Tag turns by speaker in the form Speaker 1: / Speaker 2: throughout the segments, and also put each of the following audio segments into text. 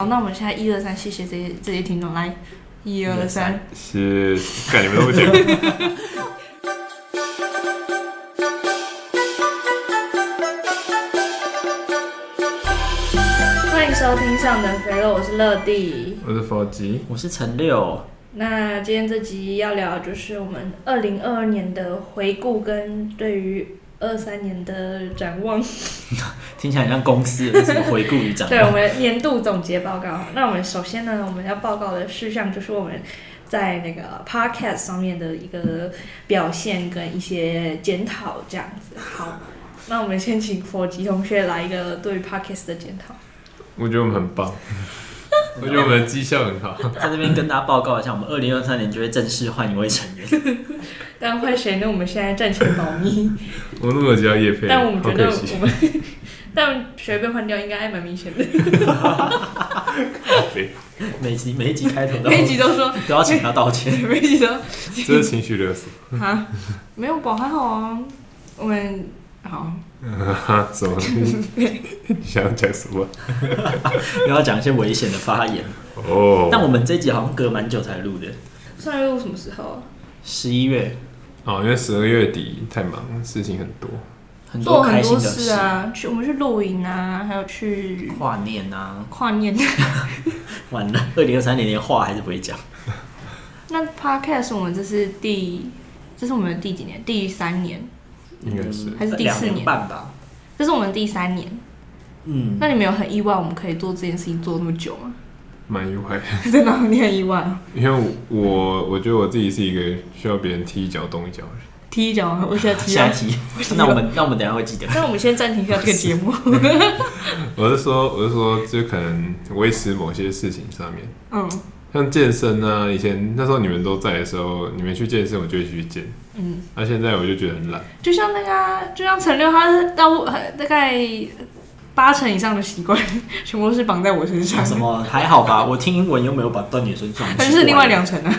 Speaker 1: 好，那我们现在一二三，谢谢这些这些听众，来，一二三，
Speaker 2: 谢谢，感觉没那么久。
Speaker 1: 欢迎收听上等肥肉，我是乐蒂，
Speaker 2: 我是佛吉，
Speaker 3: 我是陈六。
Speaker 1: 那今天这集要聊的就是我们二零二二年的回顾跟对于。二三年的展望，
Speaker 3: 听起来很像公司的什么回顾与展望。
Speaker 1: 对，我们年度总结报告。那我们首先呢，我们要报告的事项就是我们在那个 podcast 上面的一个表现跟一些检讨，这样子。好，那我们先请佛吉同学来一个对于 podcast 的检讨。
Speaker 2: 我觉得我们很棒。我觉得我们的绩效很好，
Speaker 3: 在这边跟大家报告一下，我们二零二三年就会正式换一位成员。
Speaker 1: 但换谁呢？我们现在暂且保密。
Speaker 2: 我们录了几条业配，
Speaker 1: 但我们觉得我们，但谁被换掉应该还蛮明显的。
Speaker 3: 每集每一集开头都
Speaker 1: 每一集都说
Speaker 3: 都要请他道歉，
Speaker 1: 每一集都
Speaker 2: 这是情绪勒索
Speaker 1: 啊？没有保还好啊，我们好。
Speaker 2: 哈？什么？你想要讲什么？
Speaker 3: 又要讲一些危险的发言
Speaker 2: 哦。
Speaker 3: 但我们这集好像隔蛮久才录的。
Speaker 1: 上一录什么时候？
Speaker 3: 十一月。
Speaker 2: 哦，因为十二月底太忙，事情很多，
Speaker 3: 很多开心的
Speaker 1: 事，事啊。去，我们去露营啊，还有去
Speaker 3: 跨年啊，
Speaker 1: 跨年。
Speaker 3: 完了，二零二三年连话还是不会讲。
Speaker 1: 那 Podcast 我们这是第，这是我们的第几年？第三年。
Speaker 2: 应该是
Speaker 1: 还是第四年，
Speaker 3: 年半吧，
Speaker 1: 这是我们第三年。
Speaker 3: 嗯，
Speaker 1: 那你们有很意外我们可以做这件事情做那么久吗？
Speaker 2: 蛮意外，
Speaker 1: 真的，你很意外。
Speaker 2: 因为我我觉得我自己是一个需要别人踢一脚动一脚的人。
Speaker 1: 踢一脚，我 现在踢
Speaker 3: 下踢。那我们那我们等下会记得。
Speaker 1: 那我们先暂停一下这个节目。
Speaker 2: 我是说，我是说，就可能维持某些事情上面。
Speaker 1: 嗯。
Speaker 2: 像健身啊，以前那时候你们都在的时候，你们去健身，我就会去健。嗯，那、啊、现在我就觉得很懒。
Speaker 1: 就像那个，就像陈六，他到大概八成以上的习惯，全部都是绑在我身上。
Speaker 3: 什么还好吧？我听英文又没有把断你身上。
Speaker 1: 但是另外两成啊。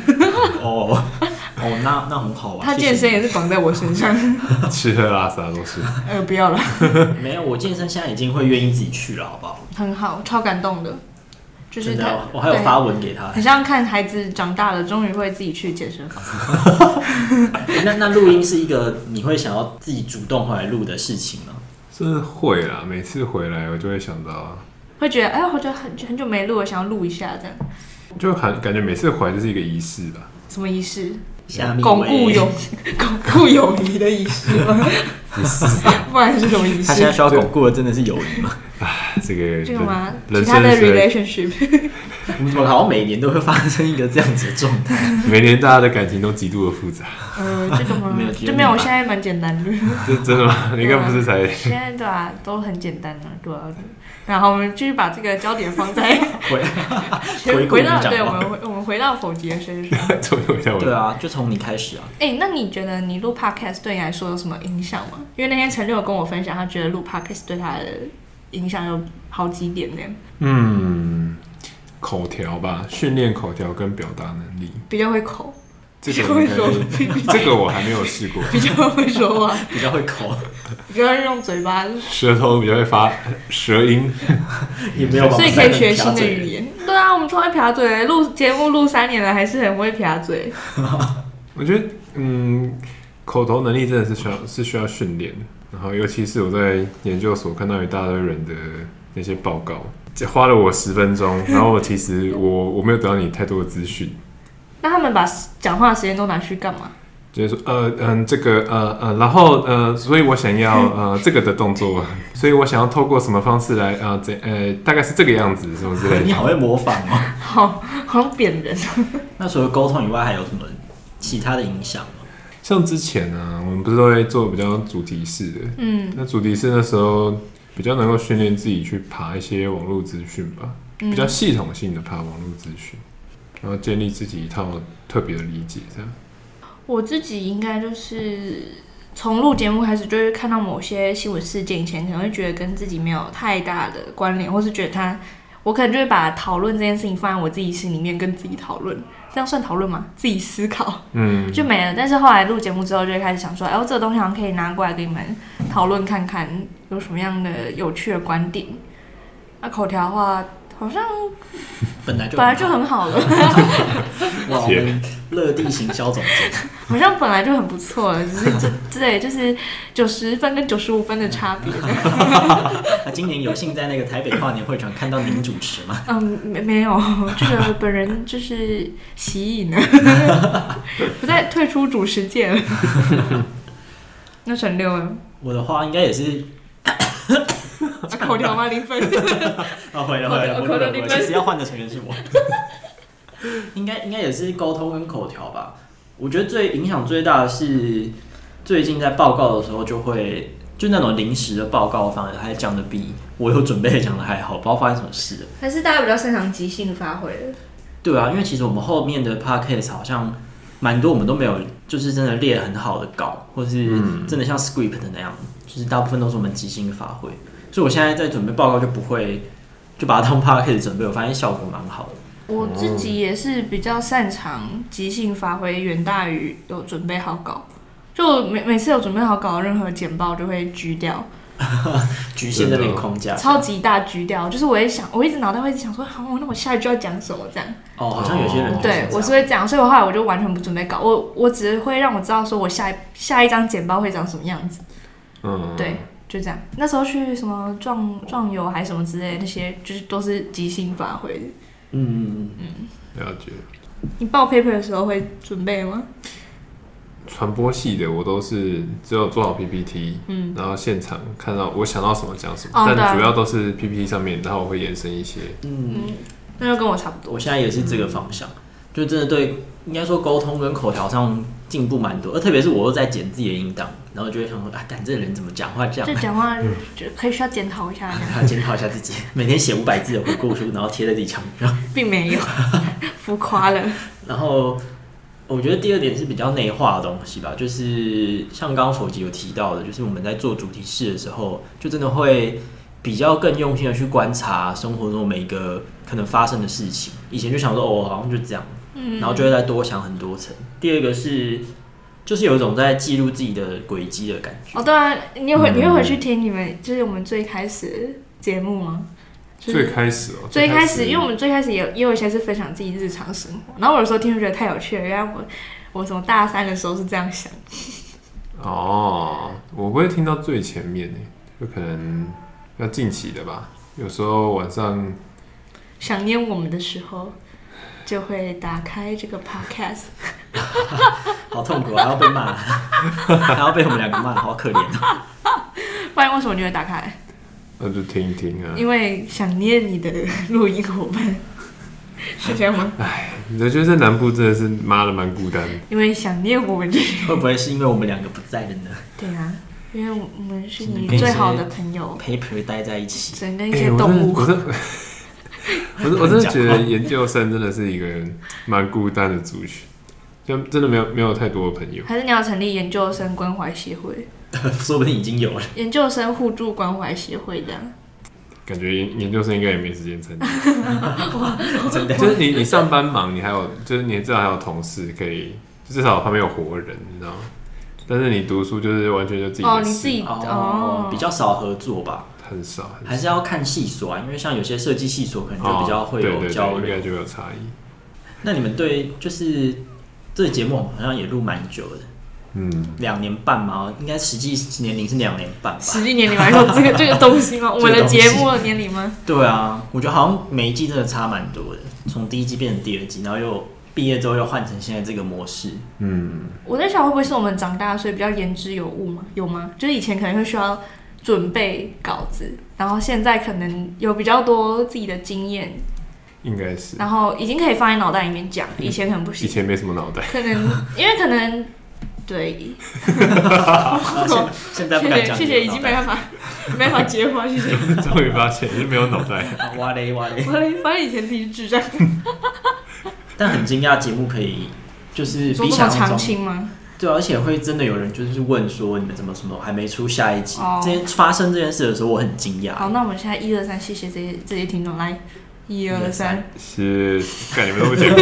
Speaker 3: 哦哦，那那很好啊。
Speaker 1: 他健身也是绑在我身上。
Speaker 2: 吃喝拉撒都是。
Speaker 1: 呃，不要了。
Speaker 3: 没有，我健身现在已经会愿意自己去了，好不好？
Speaker 1: 很好，超感动的。就是他，
Speaker 3: 我还有发文给他，
Speaker 1: 很像看孩子长大了，终于会自己去健身房。
Speaker 3: 那那录音是一个你会想要自己主动回来录的事情吗？
Speaker 2: 是会啦，每次回来我就会想到，
Speaker 1: 会觉得哎，我觉得很很久没录了，想要录一下这样。
Speaker 2: 就很感觉每次回来就是一个仪式吧。
Speaker 1: 什么仪式？
Speaker 3: 巩
Speaker 1: 固友 巩固友谊的仪式吗？不是，不然是什么仪式？
Speaker 3: 他现在需要巩固的真的是友谊吗？
Speaker 2: 啊，这个
Speaker 1: 这个吗？其他的 relationship，
Speaker 3: 我们好像每年都会发生一个这样子的状态。
Speaker 2: 每年大家的感情都极度的复杂。
Speaker 1: 呃，这个吗？没有，就没有。我现在蛮简单的。
Speaker 2: 这真的吗？你应该不是才？
Speaker 1: 现在对啊，都很简单的，对啊。然后我们继续把这个焦点放在
Speaker 3: 回
Speaker 1: 回到对，我们回我们回到佛吉的身上。
Speaker 3: 对啊，就从你开始啊。
Speaker 1: 哎，那你觉得你录 podcast 对你来说有什么影响吗？因为那天陈六有跟我分享，他觉得录 podcast 对他的影响有好几点呢。
Speaker 2: 嗯，口条吧，训练口条跟表达能力，
Speaker 1: 比较会口。
Speaker 2: 这个会说，这个我还没有试过。
Speaker 1: 比较会说话，
Speaker 3: 比较会口，
Speaker 1: 比较用嘴巴，
Speaker 2: 舌头比较会发舌音，
Speaker 3: 也没有，
Speaker 1: 所以可以学新的语言。对啊，我们从来撇嘴，录节目录三年了，还是很会撇嘴。
Speaker 2: 我觉得，嗯，口头能力真的是需要是需要训练的。然后，尤其是我在研究所看到一大堆人的那些报告，花了我十分钟，然后其实我我没有得到你太多的资讯。
Speaker 1: 那他们把讲话的时间都拿去干嘛？
Speaker 2: 就是说，呃，嗯，这个，呃，呃，然后，呃，所以我想要，呃，这个的动作，所以我想要透过什么方式来，呃，这，呃，大概是这个样子，是不是。
Speaker 3: 你好会模仿哦，
Speaker 1: 好，好贬人。
Speaker 3: 那除了沟通以外，还有什么其他的影响吗？
Speaker 2: 像之前呢、啊，我们不是都会做比较主题式的，嗯，那主题式那时候比较能够训练自己去爬一些网络资讯吧，比较系统性的爬网络资讯。然后建立自己一套特别的理解，这样。
Speaker 1: 我自己应该就是从录节目开始，就会看到某些新闻事件，以前可能会觉得跟自己没有太大的关联，或是觉得他，我可能就会把讨论这件事情放在我自己心里面跟自己讨论，这样算讨论吗？自己思考，嗯，就没了。但是后来录节目之后，就会开始想说，哎，我这个东西好像可以拿过来给你们讨论看看，有什么样的有趣的观点。那口条的话。好像
Speaker 3: 本来就
Speaker 1: 本来就很好了。
Speaker 3: 哇，我们乐地行销总监，
Speaker 1: 好像本来就很不错了，只是这对，就是九十分跟九十五分的差别。
Speaker 3: 那今年有幸在那个台北跨年会场看到您主持吗？
Speaker 1: 嗯，没没有，这个本人就是习影呢，不再退出主持界了。那陈六呢？
Speaker 3: 我的话应该也是。
Speaker 1: 口条吗？零分。
Speaker 3: 啊，回来回来，口条零分。其实要换的成员是我。应该应该也是沟通跟口条吧。我觉得最影响最大的是，最近在报告的时候就会就那种临时的报告，反而还讲的比我有准备讲的还好，不知道发生什么事了。
Speaker 1: 还是大家比较擅长即兴发挥的。
Speaker 3: 对啊，因为其实我们后面的 podcast 好像蛮多，我们都没有就是真的列很好的稿，或是真的像 script 的那样，就是大部分都是我们即兴的发挥。所以我现在在准备报告就不会就把它当 podcast 准备，我发现效果蛮好的。
Speaker 1: 我自己也是比较擅长即兴发挥，远大于有准备好稿。就每每次有准备好稿，任何简报就会狙掉，
Speaker 3: 局限在那个框架，
Speaker 1: 超级大狙掉。就是我也想，我一直脑袋会一直想说，好，那我下一句要讲什么这样。
Speaker 3: 哦，好像有些人
Speaker 1: 对我是会这样，所以我后来我就完全不准备稿，我我只会让我知道说我下一下一张简报会长什么样子。嗯，对。就这样，那时候去什么壮壮游还是什么之类的，那些就是都是即兴发挥的。
Speaker 3: 嗯嗯嗯嗯，
Speaker 2: 了解。
Speaker 1: 你报 paper 的时候会准备吗？
Speaker 2: 传播系的我都是只有做好 PPT，嗯，然后现场看到我想到什么讲什么，哦、但主要都是 PPT 上面，然后我会延伸一些。
Speaker 1: 嗯，那就跟我差不多。
Speaker 3: 我现在也是这个方向，嗯、就真的对，应该说沟通跟口条上进步蛮多，而特别是我又在剪自己的音档。然后就会想说啊，干这个人怎么讲话这样？
Speaker 1: 这讲话就可以需要检讨一下，
Speaker 3: 检讨一下自己。每天写五百字的回顾书，然后贴在自己墙上，
Speaker 1: 并没有 浮夸了。
Speaker 3: 然后我觉得第二点是比较内化的东西吧，就是像刚刚否极有提到的，就是我们在做主题式的时候，就真的会比较更用心的去观察生活中每一个可能发生的事情。以前就想说哦，好像就这样，嗯，然后就会再多想很多层。第二个是。就是有一种在记录自己的轨迹的感觉。
Speaker 1: 哦，对啊，你会你会回去听你们就是我们最开始节目吗？
Speaker 2: 最开始哦，
Speaker 1: 最开始，因为我们最开始也有也有一些是分享自己日常生活，然后我有时候听就觉得太有趣了，原来我我从大三的时候是这样想。
Speaker 2: 哦，我不会听到最前面呢，就可能要近期的吧。有时候晚上
Speaker 1: 想念我们的时候。就会打开这个 podcast，
Speaker 3: 好痛苦啊！还要被骂，还要被我们两个骂，好可怜啊！
Speaker 1: 不然为什么你会打开？
Speaker 2: 那就听一听啊。
Speaker 1: 因为想念你的录音伙伴，是这样吗？
Speaker 2: 哎，你觉得在南部真的是妈的蛮孤单的。
Speaker 1: 因为想念我们，这
Speaker 3: 会不会是因为我们两个不在了呢？
Speaker 1: 对啊，因为我们是你最好的朋友，
Speaker 3: 陪陪待在一起，
Speaker 1: 整跟一些动物。
Speaker 2: 欸 我是我真的觉得研究生真的是一个蛮孤单的族群，就真的没有没有太多的朋友。
Speaker 1: 还是你要成立研究生关怀协会？
Speaker 3: 说不定已经有了。
Speaker 1: 研究生互助关怀协会这样。
Speaker 2: 感觉研研究生应该也没时间参加。真的，就是你你上班忙，你还有就是你至少还有同事可以，至少旁边有活人，你知道吗？但是你读书就是完全就自己
Speaker 1: 哦，你自己哦，
Speaker 3: 比较少合作吧。
Speaker 2: 很少，很少，
Speaker 3: 还是要看系所啊，因为像有些设计系所可能就比较会有交流，应该
Speaker 2: 就有差异。
Speaker 3: 那你们对就是这个节目好像也录蛮久的，嗯，两年半嘛，应该实际年龄是两年半吧？
Speaker 1: 实际年龄还有这个这个东西吗？我们的节目的年龄吗？
Speaker 3: 对啊，我觉得好像每一季真的差蛮多的，从第一季变成第二季，然后又毕业之后又换成现在这个模式。嗯，
Speaker 1: 我在想会不会是我们长大所以比较言之有物嘛？有吗？就是以前可能会需要。准备稿子，然后现在可能有比较多自己的经验，
Speaker 2: 应该是，
Speaker 1: 然后已经可以放在脑袋里面讲，以前可能不行，
Speaker 2: 以前没什么脑袋，
Speaker 1: 可能因为可能对，
Speaker 3: 现在不敢讲，
Speaker 1: 谢谢，已经没办法，没办法接话，谢谢，
Speaker 2: 终于发现是没有脑袋，
Speaker 3: 哇嘞哇嘞，
Speaker 1: 哇嘞，发现以前自己是智障，
Speaker 3: 但很惊讶节目可以就是比
Speaker 1: 较长青吗？
Speaker 3: 对，而且会真的有人就是问说，你们怎么什么还没出下一集？这些发生这件事的时候，我很惊讶。
Speaker 1: 好，那我们现在一二三，谢谢这些这些听众，来一二三，
Speaker 2: 是看你们都不讲，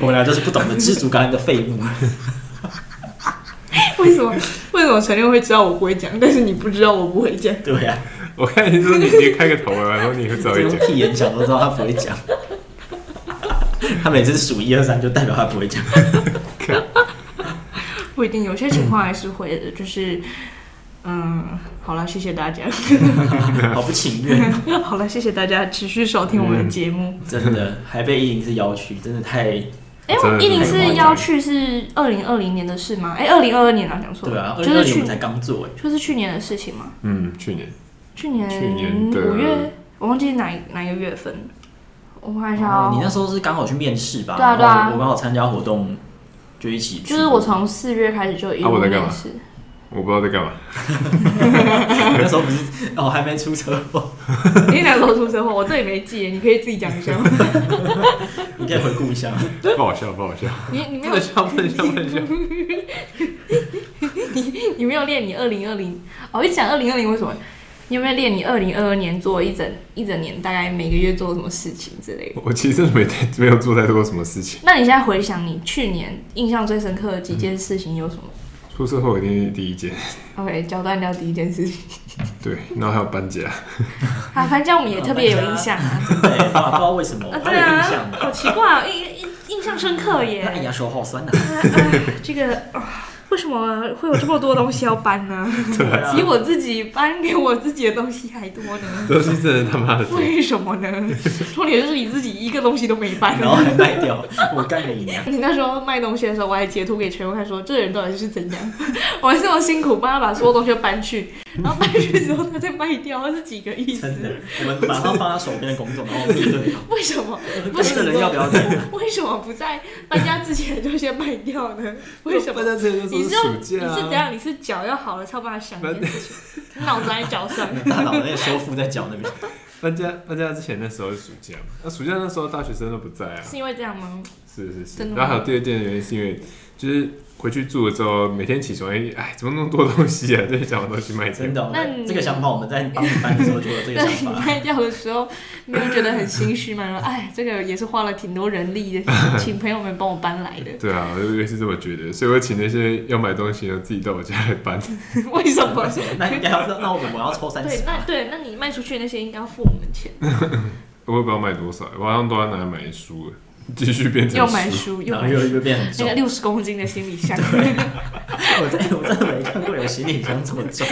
Speaker 3: 我们俩就是不懂得知足感恩的废物。
Speaker 1: 为什么？为什么陈六会知道我不会讲，但是你不知道我不会讲？
Speaker 3: 对呀、啊，
Speaker 2: 我看你说你你开个头啊，然后你会早一点。
Speaker 3: 屁眼讲都知道他不会讲。他每次数一二三，就代表他不会讲。
Speaker 1: 不一定，有些情况还是会的。就是，嗯，好了，谢谢大家。
Speaker 3: 好不情愿。
Speaker 1: 好了，谢谢大家持续收听我们的节目。
Speaker 3: 嗯、真的，还被一零四邀去，真的太……
Speaker 1: 哎、欸，一零四邀去是二零二零年的事吗？哎、欸，二零二二年啊，讲错。
Speaker 3: 对啊，二零二零年才刚做，哎，
Speaker 1: 就是去年的事情吗？
Speaker 2: 嗯，去年。
Speaker 1: 去年去年五月，我忘记哪哪一个月份。我看一下哦，
Speaker 3: 你那时候是刚好去面试吧？
Speaker 1: 对啊对啊，
Speaker 3: 我刚好参加活动，就一起。
Speaker 1: 就是我从四月开始就一路面试。
Speaker 2: 我不知道在干嘛。
Speaker 3: 那时候不是哦，还没出车祸。
Speaker 1: 你哪时候出车祸？我这里没记，你可以自己讲一下吗？
Speaker 3: 你可以回顾一下。
Speaker 2: 不好笑，不好笑。
Speaker 1: 你你没有
Speaker 2: 笑，不能笑，不能笑。
Speaker 1: 你你没有练你二零二零哦？一讲二零二零为什么？你有没有练你二零二二年做一整一整年，大概每个月做什么事情之类的？
Speaker 2: 我其实没太没有做太多什么事情。
Speaker 1: 那你现在回想你去年印象最深刻的几件事情有什么？
Speaker 2: 出社会一定是第一件。
Speaker 1: OK，交代掉第一件事情。
Speaker 2: 对，然后还有搬家。
Speaker 1: 啊，搬家我们也特别有印象啊。
Speaker 3: 对，不知道为什么。啊，
Speaker 1: 对啊，好奇怪啊，印印印象深刻耶。
Speaker 3: 哎呀，手好酸呐。
Speaker 1: 这个啊。为什么会有这么多东西要搬呢？
Speaker 2: 对啊，
Speaker 1: 比我自己搬给我自己的东西还多呢。
Speaker 2: 东西真的他妈的多。
Speaker 1: 为什么呢？重点就是你自己一个东西都没搬，
Speaker 3: 然后还卖掉。我干了一年。
Speaker 1: 你那时候卖东西的时候，我还截图给全部看，说这人到底是怎样？我还这么辛苦帮他把所有东西都搬去，然后搬去之后他再卖掉，他是几个意思？
Speaker 3: 真的，我们马上放他手边的工作，然后面对。
Speaker 1: 为什么？
Speaker 3: 不是人要不要
Speaker 1: 为什么不在搬家之前就先卖掉呢？为什么？你是用你是怎样？你是脚要好了才有办法想这件事情，脑子在脚上，
Speaker 3: 大脑那个修复在脚那边。
Speaker 2: 搬家搬家之前那时候是暑假嘛，那暑假那时候大学生都不在啊。
Speaker 1: 是因为这样吗？
Speaker 2: 是是是。然后还有第二件原因是因为就是。回去住了之后，每天起床，哎，哎，怎么那么多东西啊？这些想把东西卖掉。
Speaker 3: 真的，那这个想法我们在帮你搬的时候就有这个想法。
Speaker 1: 卖掉的时候，你会觉得很心虚吗？说，哎，这个也是花了挺多人力的，请朋友们帮我搬来的。
Speaker 2: 对啊，我也是这么觉得，所以我请那些要买东西的自己到我家来搬。
Speaker 1: 为什么？
Speaker 3: 那应该要那我怎么要抽三十？
Speaker 1: 对，那对，那你卖出去那些应该要付我们钱。
Speaker 2: 我也不知道卖多少，我好像都要拿来买书。继续变成
Speaker 1: 又买书，又买
Speaker 3: 又又变很
Speaker 1: 重，那个六十公斤的行李箱。
Speaker 3: 我真我真的没看过有行李箱这么重。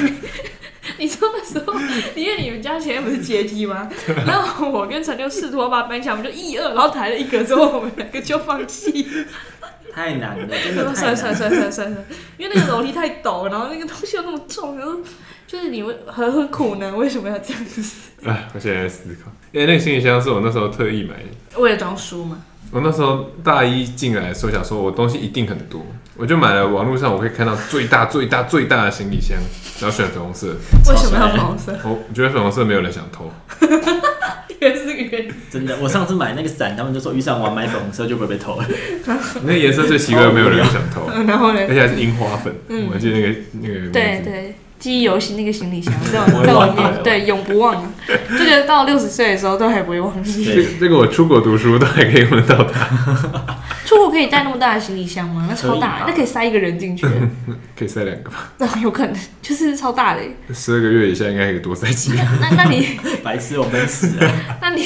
Speaker 1: 你说的时候，因为你们家前面不是阶梯吗？然后我跟陈六试图把它搬起来，我们就一二，然后抬了一格之后，我们两个就放弃。
Speaker 3: 太难了，真的太难了。
Speaker 1: 算算算算算，因为那个楼梯太陡，然后那个东西又那么重，然后就是你为何何苦呢？为什么要这样子？
Speaker 2: 哎，我现在在思考，因为那个行李箱是我那时候特意买的，
Speaker 1: 为了装书嘛。
Speaker 2: 我那时候大一进来的时候，想说我东西一定很多，我就买了网络上我可以看到最大最大最大的行李箱，然后选粉红色。
Speaker 1: 为什么要粉红色？
Speaker 2: 我觉得粉红色没有人想偷。
Speaker 1: 原来是这个原因。
Speaker 3: 真的，我上次买那个伞，他们就说遇上我买粉红色就不会被偷了。
Speaker 2: 那个颜色最奇怪，没有人想偷。
Speaker 1: 然后呢？
Speaker 2: 而且还是樱花粉。嗯。我还记得那个那个。
Speaker 1: 对对。记忆犹新那个行李箱在在我面，对，永不忘。就觉得到六十岁的时候都还不会忘记。
Speaker 2: 这这个我出国读书都还可以用得到它。
Speaker 1: 出国可以带那么大的行李箱吗？那超大，那可以塞一个人进去。
Speaker 2: 可以塞两个吧？
Speaker 1: 那有可能，就是超大的。
Speaker 2: 十二个月以下应该可以多塞几个。
Speaker 1: 那那你
Speaker 3: 白痴，我闷死了。
Speaker 1: 那你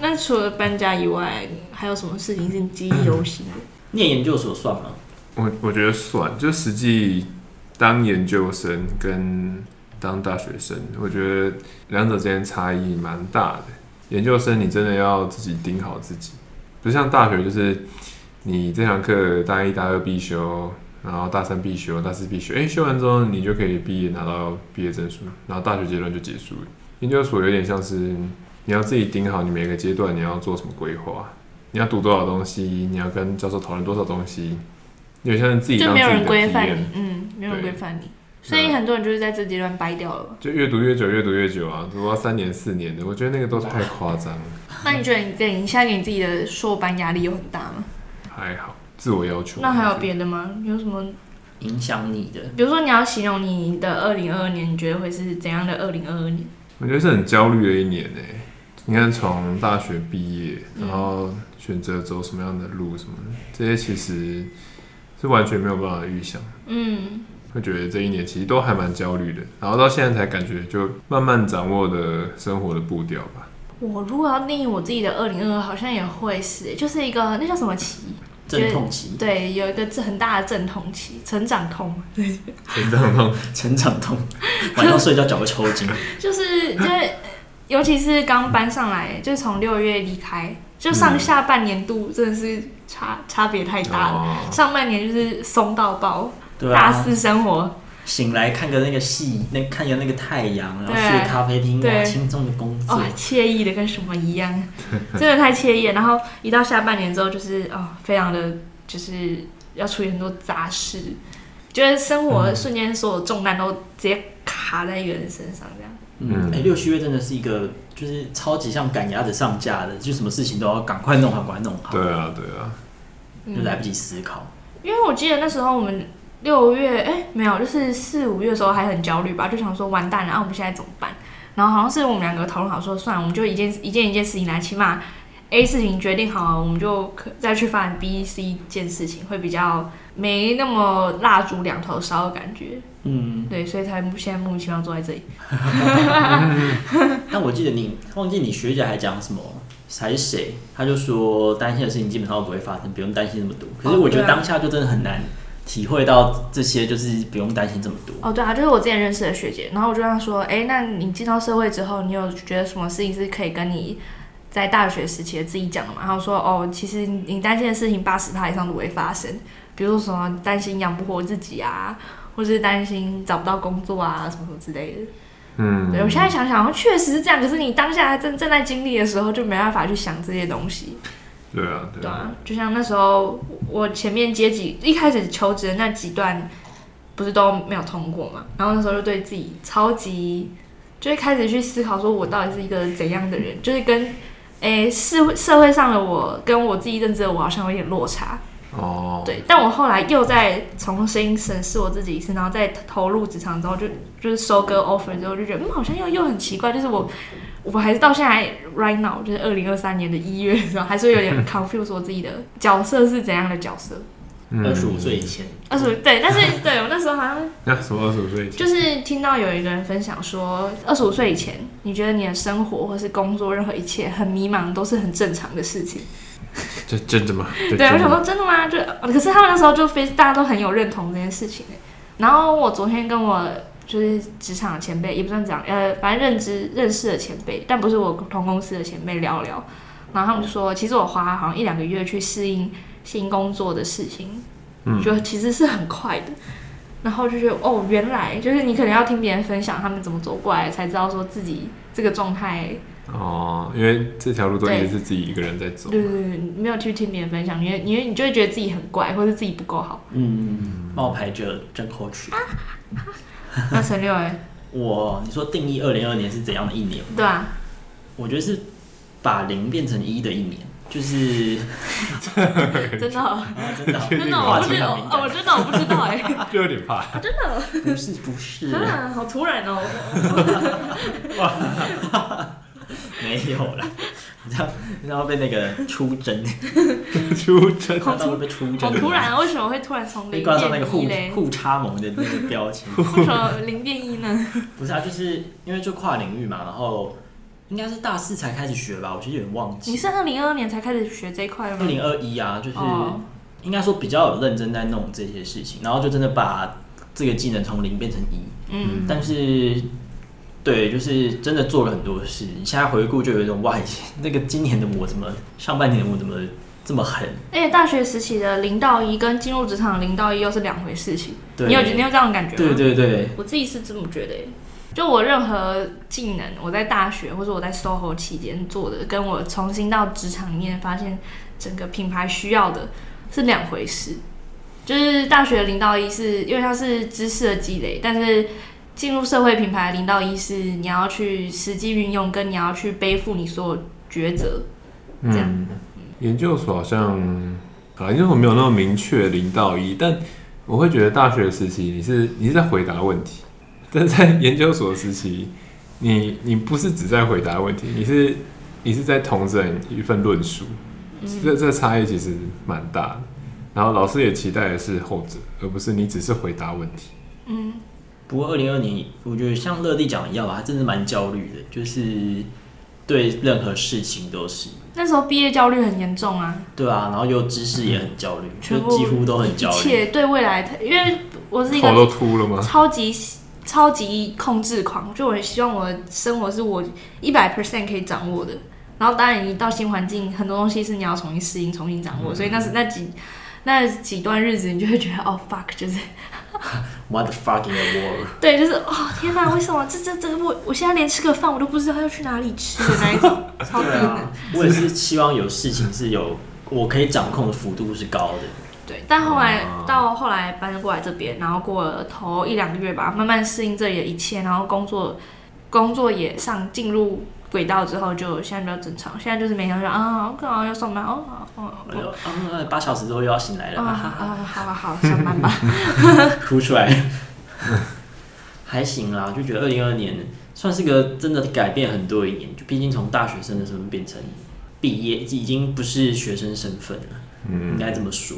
Speaker 1: 那除了搬家以外，还有什么事情是记忆犹新的？
Speaker 3: 念研究所算吗？
Speaker 2: 我我觉得算，就实际。当研究生跟当大学生，我觉得两者之间差异蛮大的。研究生你真的要自己盯好自己，不像大学，就是你这堂课大一、大二必修，然后大三必修、大四必修，诶、修完之后你就可以毕业拿到毕业证书，然后大学阶段就结束。研究所有点像是你要自己盯好你每个阶段你要做什么规划，你要读多少东西，你要跟教授讨论多少东西。有些人自己
Speaker 1: 就没有人规范你，嗯，没有人规范你，所以很多人就是在这阶段掰掉了。
Speaker 2: 就越读越久，越读越久啊，读到三年四年的，我觉得那个都是太夸张了。
Speaker 1: 那你觉得你给你现在给你自己的硕班压力有很大吗？
Speaker 2: 还好，自我要求。
Speaker 1: 那还有别的吗？有什么
Speaker 3: 影响你的？
Speaker 1: 比如说你要形容你的二零二二年，你觉得会是怎样的二零二二年？
Speaker 2: 我觉得是很焦虑的一年呢。你看，从大学毕业，然后选择走什么样的路，什么的，这些其实。是完全没有办法预想。
Speaker 1: 嗯，
Speaker 2: 会觉得这一年其实都还蛮焦虑的，然后到现在才感觉就慢慢掌握的生活的步调吧。
Speaker 1: 我如果要定义我自己的二零二二，好像也会是，就是一个那叫什么期？
Speaker 3: 阵痛期。
Speaker 1: 对，有一个很大的阵痛期，成长痛。对，
Speaker 2: 成长痛，
Speaker 3: 成长痛，晚上睡觉脚会抽筋。
Speaker 1: 就是，因为尤其是刚搬上来，就是从六月离开，就上下半年度真的是差差别太大了。哦、上半年就是松到爆，对啊、大四生活。
Speaker 3: 醒来看个那个戏，那看个那个太阳，然后去咖啡厅，哇，轻松的工作，
Speaker 1: 哦，惬意的跟什么一样，真的太惬意了。然后一到下半年之后，就是哦，非常的就是要处理很多杂事，觉得生活瞬间所有重担都直接卡在一个人身上，这样。
Speaker 3: 嗯，哎、欸，六七月真的是一个就是超级像赶鸭子上架的，就什么事情都要赶快弄好，赶快弄好。
Speaker 2: 对啊，对啊，
Speaker 3: 就来不及思考。
Speaker 1: 因为我记得那时候我们。六月哎、欸，没有，就是四五月的时候还很焦虑吧，就想说完蛋了，然后我们现在怎么办？然后好像是我们两个讨论好说，算了，我们就一件一件一件事情来，起码 A 事情决定好了，我们就可再去发展 B、C 件事情，会比较没那么蜡烛两头烧的感觉。嗯，对，所以才现在莫名其妙坐在这里。
Speaker 3: 但我记得你忘记你学姐还讲什么，还是谁？他就说担心的事情基本上都不会发生，不用担心那么多。可是我觉得当下就真的很难。体会到这些，就是不用担心这么多。
Speaker 1: 哦，对啊，就是我之前认识的学姐，然后我就跟她说，哎，那你进到社会之后，你有觉得什么事情是可以跟你在大学时期的自己讲的吗？然后说，哦，其实你担心的事情八十趴以上都不会发生，比如说什么担心养不活自己啊，或是担心找不到工作啊，什么什么之类的。嗯，对，我现在想想，确实是这样。可是你当下正正在经历的时候，就没办法去想这些东西。
Speaker 2: 对啊，对啊，
Speaker 1: 就像那时候我前面阶级一开始求职的那几段，不是都没有通过嘛？然后那时候就对自己超级，就会开始去思考，说我到底是一个怎样的人？就是跟诶社会社会上的我跟我自己认知的我好像有点落差。哦，对，但我后来又再重新审视我自己一次，然后再投入职场之后就，就就是收割 offer 之后，就觉得嗯，好像又又很奇怪，就是我。我还是到现在，right now，就是二零二三年的一月的时候，还是有点 confuse 我自己的角色是怎样的角色。
Speaker 3: 二十五岁以前，
Speaker 1: 二十五对，但是 对我那时候好像，
Speaker 2: 那什么二十五岁以前？
Speaker 1: 就是听到有一个人分享说，二十五岁以前，你觉得你的生活或是工作任何一切很迷茫，都是很正常的事情。
Speaker 2: 这真的吗？
Speaker 1: 对，我想说真的吗？就可是他们那时候就非大家都很有认同这件事情。然后我昨天跟我。就是职场的前辈，也不算这样，呃，反正认知认识的前辈，但不是我同公司的前辈聊聊，然后他们就说，其实我花好像一两个月去适应新工作的事情，嗯，就其实是很快的，然后就觉得哦，原来就是你可能要听别人分享他们怎么走过来，才知道说自己这个状态。
Speaker 2: 哦，因为这条路都一直是自己一个人在走，
Speaker 1: 对对对，没有去听别人分享，因为因为你就会觉得自己很怪，或者自己不够好。
Speaker 3: 嗯，冒牌者症候群。啊
Speaker 1: 那陈六哎，
Speaker 3: 我你说定义二零二二年是怎样的一年？
Speaker 1: 对啊，
Speaker 3: 我觉得是把零变成一的一年，就是
Speaker 1: 真的、啊，
Speaker 3: 真的，
Speaker 1: 真的，我不知道，我真的我不知道哎，
Speaker 2: 就有点怕，
Speaker 1: 真的，
Speaker 3: 不是不是，
Speaker 1: 啊，好突然哦，
Speaker 3: 没有了。然后，然后被那个出征，
Speaker 2: 出征，
Speaker 3: 然后被出征，
Speaker 1: 好突然啊！为什么会突然从零变一？
Speaker 3: 被挂上那个互互插盟的那个标签。
Speaker 1: 为什么零变一呢？
Speaker 3: 不是啊，就是因为就跨领域嘛，然后应该是大四才开始学吧，我其实有点忘记。
Speaker 1: 你是二零二二年才开始学这一块吗？
Speaker 3: 二零二一啊，就是应该说比较有认真在弄这些事情，然后就真的把这个技能从零变成一。嗯，但是。对，就是真的做了很多事。你现在回顾，就有一种哇，那个今年的我怎么，上半年的我怎么这么狠？
Speaker 1: 而且大学时期的零到一跟进入职场的零到一又是两回事情。
Speaker 3: 对
Speaker 1: 你有你有这样的感觉吗？
Speaker 3: 对对对，
Speaker 1: 我自己是这么觉得。就我任何技能，我在大学或者我在 SOHO 期间做的，跟我重新到职场里面发现整个品牌需要的是两回事。就是大学的零到一是因为它是知识的积累，但是。进入社会品牌零到一是你要去实际运用，跟你要去背负你所有抉择，这样。嗯，
Speaker 2: 研究所好像啊，研究所没有那么明确零到一，但我会觉得大学时期你是你是在回答问题，但是在研究所时期，你你不是只在回答问题，你是你是在统整一份论述，这这差异其实蛮大的。然后老师也期待的是后者，而不是你只是回答问题。
Speaker 3: 嗯，不过二零二年，我觉得像乐蒂讲的一样吧，他真的蛮焦虑的，就是对任何事情都是。
Speaker 1: 那时候毕业焦虑很严重啊。
Speaker 3: 对啊，然后又知识也很焦虑，就几乎都很焦虑。
Speaker 1: 一切对未来，因为我是一个
Speaker 2: 头都秃了吗？
Speaker 1: 超级超级控制狂，就我很希望我的生活是我一百 percent 可以掌握的。然后当然，你到新环境，很多东西是你要重新适应、重新掌握。嗯、所以那是那几那几段日子，你就会觉得哦，fuck，就是
Speaker 3: what the fuck in the world？
Speaker 1: 对，就是哦，天哪，为什么这这这个我我现在连吃个饭我都不知道要去哪里吃的 那一种，超低的、啊。
Speaker 3: 我也是希望有事情是有我可以掌控的幅度是高的。
Speaker 1: 对，但后来、啊、到后来搬过来这边，然后过了头一两个月吧，慢慢适应这里的一切，然后工作工作也上进入。轨道之后就现在比较正常，现在就是每天说啊，我可能要上班哦哦
Speaker 3: 哦，八小时之后又要醒来了啊啊，
Speaker 1: 好好好，上班吧，
Speaker 3: 哭出来，还行啦，就觉得二零二二年算是个真的改变很多一年，就毕竟从大学生的身份变成毕业，已经不是学生身份了，嗯，应该这么说。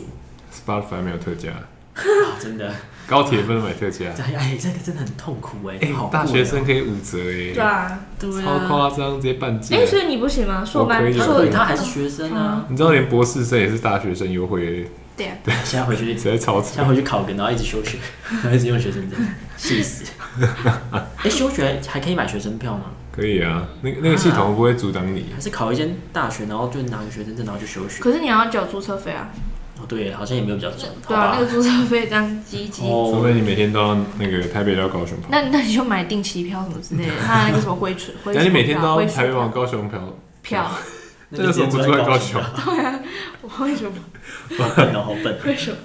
Speaker 2: Spotify 没有特价。
Speaker 3: 啊、真的，
Speaker 2: 高铁不能买特价。
Speaker 3: 哎，这个真的很痛苦哎、欸。
Speaker 2: 大学生可以五折哎。
Speaker 1: 对啊，对
Speaker 2: 超夸张，直接半价。
Speaker 1: 哎，所以你不行吗？硕班可以，
Speaker 3: 可以，他还是学生啊。
Speaker 2: 你知道连博士生也是大学生优惠。
Speaker 1: 对啊。
Speaker 3: 对，现在回去
Speaker 2: 直接超值。
Speaker 3: 现在回去考个，然后一直休学，然后一直用学生证，气死。哎，休学还可以买学生票吗？
Speaker 2: 可以啊，那那个系统不会阻挡你。
Speaker 3: 还是考一间大学，然后就拿个学生证，然后就休学。
Speaker 1: 可是你要缴租车费啊。
Speaker 3: 哦，对，好像也没有比较赚。
Speaker 1: 对啊，那个注册费这样积积。
Speaker 2: 除非你每天都要那个台北到高雄跑。
Speaker 1: 那那你就买定期票什么之类的，他那个什么回程。
Speaker 2: 那你每天都要台北往高雄票。
Speaker 1: 票。
Speaker 2: 那为什么不住在高雄？
Speaker 1: 对啊，我为什么？
Speaker 3: 好笨哦，好笨。
Speaker 1: 为什么？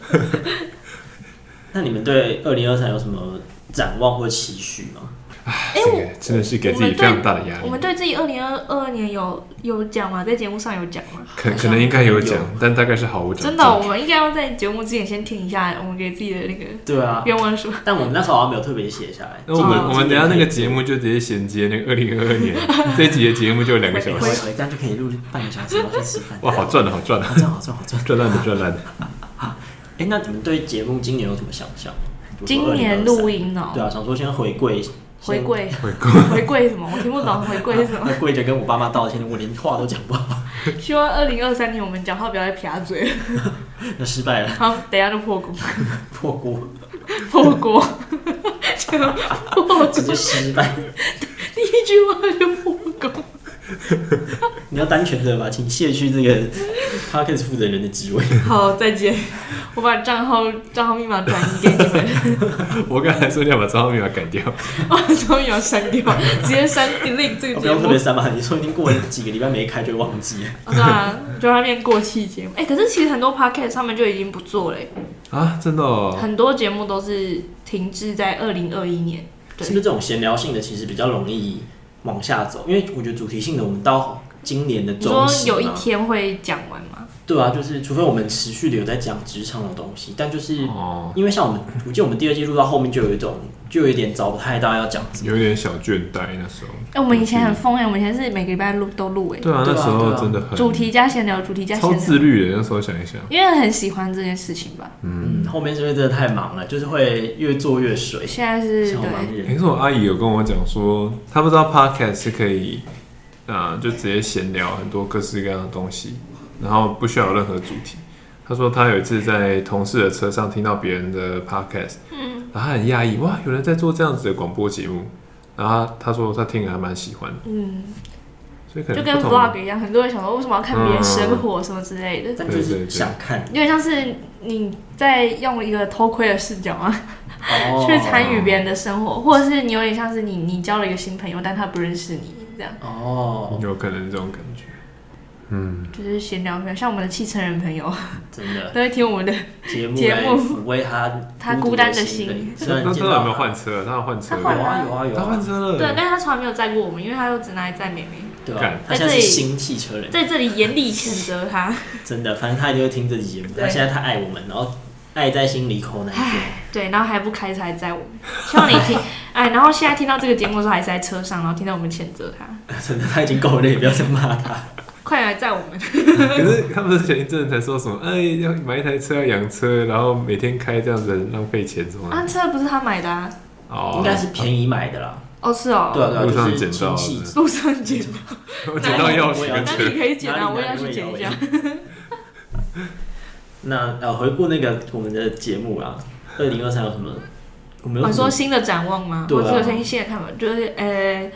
Speaker 3: 那你们对二零二三有什么展望或期许吗？
Speaker 2: 哎，我真的是给自己非常大的压力。
Speaker 1: 我们对自己二零二二年有有讲吗？在节目上有讲吗？
Speaker 2: 可可能应该有讲，但大概是毫无讲。
Speaker 1: 真的，我们应该要在节目之前先听一下我们给自己的那个
Speaker 3: 对啊
Speaker 1: 愿望书。
Speaker 3: 但我们那时候好像没有特别写下来。
Speaker 2: 那我们我们等下那个节目就直接衔接那个二零二二年 这一集的节目，就两个小时，
Speaker 3: 这样就可以录半个小时，然后去吃饭。
Speaker 2: 哇，好赚的，好赚的，
Speaker 3: 好赚，好赚，好赚，
Speaker 2: 赚烂的，赚烂的。
Speaker 3: 哎，那你们对节目今年有什么想象？
Speaker 1: 今年录音哦，
Speaker 3: 对啊，想说先回归。
Speaker 1: 回归，回归，回归什么？我听不懂。回归是什么？
Speaker 3: 跪着跟我爸妈道歉，我连话都讲不好。
Speaker 1: 希望二零二三年我们讲话不要再撇嘴。
Speaker 3: 那失败了。
Speaker 1: 好，等一下就破功。
Speaker 3: 破锅。
Speaker 1: 破锅。
Speaker 3: 直接失败。
Speaker 1: 第一句话就破功。
Speaker 3: 你要担全责吧，请卸去这个 podcast 负责人的职位。
Speaker 1: 好，再见。我把账号账号密码转移给你们。
Speaker 2: 我刚才说你要把账号密码改掉，
Speaker 1: 把账号密码删掉，直接删 delete 这个节目。不
Speaker 3: 要特别删嘛，你说已经过了几个礼拜没开就忘记了。
Speaker 1: 对啊，就它变过期节目。哎、欸，可是其实很多 podcast 上面就已经不做了。
Speaker 2: 啊，真的、哦。
Speaker 1: 很多节目都是停滞在二零二一年。
Speaker 3: 是不是这种闲聊性的其实比较容易往下走？因为我觉得主题性的，我们到今年的中期，
Speaker 1: 说有一天会讲完吗？
Speaker 3: 对啊，就是除非我们持续的有在讲职场的东西，但就是因为像我们，我记得我们第二季录到后面就有一种，就有一点找不太到要讲什么，
Speaker 2: 有一点小倦怠那时候。
Speaker 1: 哎、欸，我们以前很疯哎，我们以前是每个礼拜录都录哎。
Speaker 2: 对啊，那时候真的很
Speaker 1: 主题加闲聊，主题加闲聊。
Speaker 2: 超自律的那时候想一想，
Speaker 1: 因为很喜欢这件事情吧。
Speaker 3: 嗯，后面是因为真的太忙了，就是会越做越水。
Speaker 1: 现在是对。
Speaker 2: 听说我阿姨有跟我讲说，她不知道 Podcast 是可以啊、呃，就直接闲聊很多各式各样的东西。然后不需要有任何主题。她说她有一次在同事的车上听到别人的 podcast，嗯，然后他很讶异，哇，有人在做这样子的广播节目。然后他，他说他听还蛮喜欢的，嗯，所以可能
Speaker 1: 就跟 vlog 一样，很多人想说为什么要看别人生活什么之类的，
Speaker 3: 嗯、但就是想看，
Speaker 1: 有点像是你在用一个偷窥的视角啊，哦、去参与别人的生活，或者是你有点像是你你交了一个新朋友，但他不认识你这样，
Speaker 3: 哦，
Speaker 2: 有可能这种感觉。嗯，
Speaker 1: 就是闲聊朋友，像我们的汽车人朋友，
Speaker 3: 真的
Speaker 1: 都会听我们的节目，节目抚
Speaker 3: 慰他
Speaker 1: 他孤单的心。
Speaker 2: 他他有没有换车？他要换车，
Speaker 3: 有啊有啊有，
Speaker 2: 他换车了。
Speaker 1: 对，但是他从来没有载过我们，因为他又只拿来载妹妹。
Speaker 3: 对啊，他现在是新汽车人，
Speaker 1: 在这里严厉谴责他。
Speaker 3: 真的，反正他一定会听这期节目。他现在太爱我们，然后爱在心里口难言。
Speaker 1: 对，然后还不开车来载我们，希望你听。哎，然后现在听到这个节目的时候，还是在车上，然后听到我们谴责他。
Speaker 3: 真的，他已经够累，不要再骂他。
Speaker 1: 快来载我们。
Speaker 2: 可是他们前一阵才说什么，哎，要买一台车要养车，然后每天开这样子浪费钱什么？
Speaker 1: 啊，车不是他买的啊。
Speaker 3: 哦，应该是便宜买的啦。
Speaker 1: 哦，是哦。
Speaker 3: 对啊，
Speaker 2: 路上捡到
Speaker 3: 的。
Speaker 1: 路上捡到。
Speaker 2: 我 捡到钥匙。
Speaker 1: 那你可以捡啊，我也要去捡一下。
Speaker 3: 那呃，回顾那个我们的节目啊，二零二三有什么？
Speaker 1: 我们有说新的展望吗？我只有新新的看法，就是呃，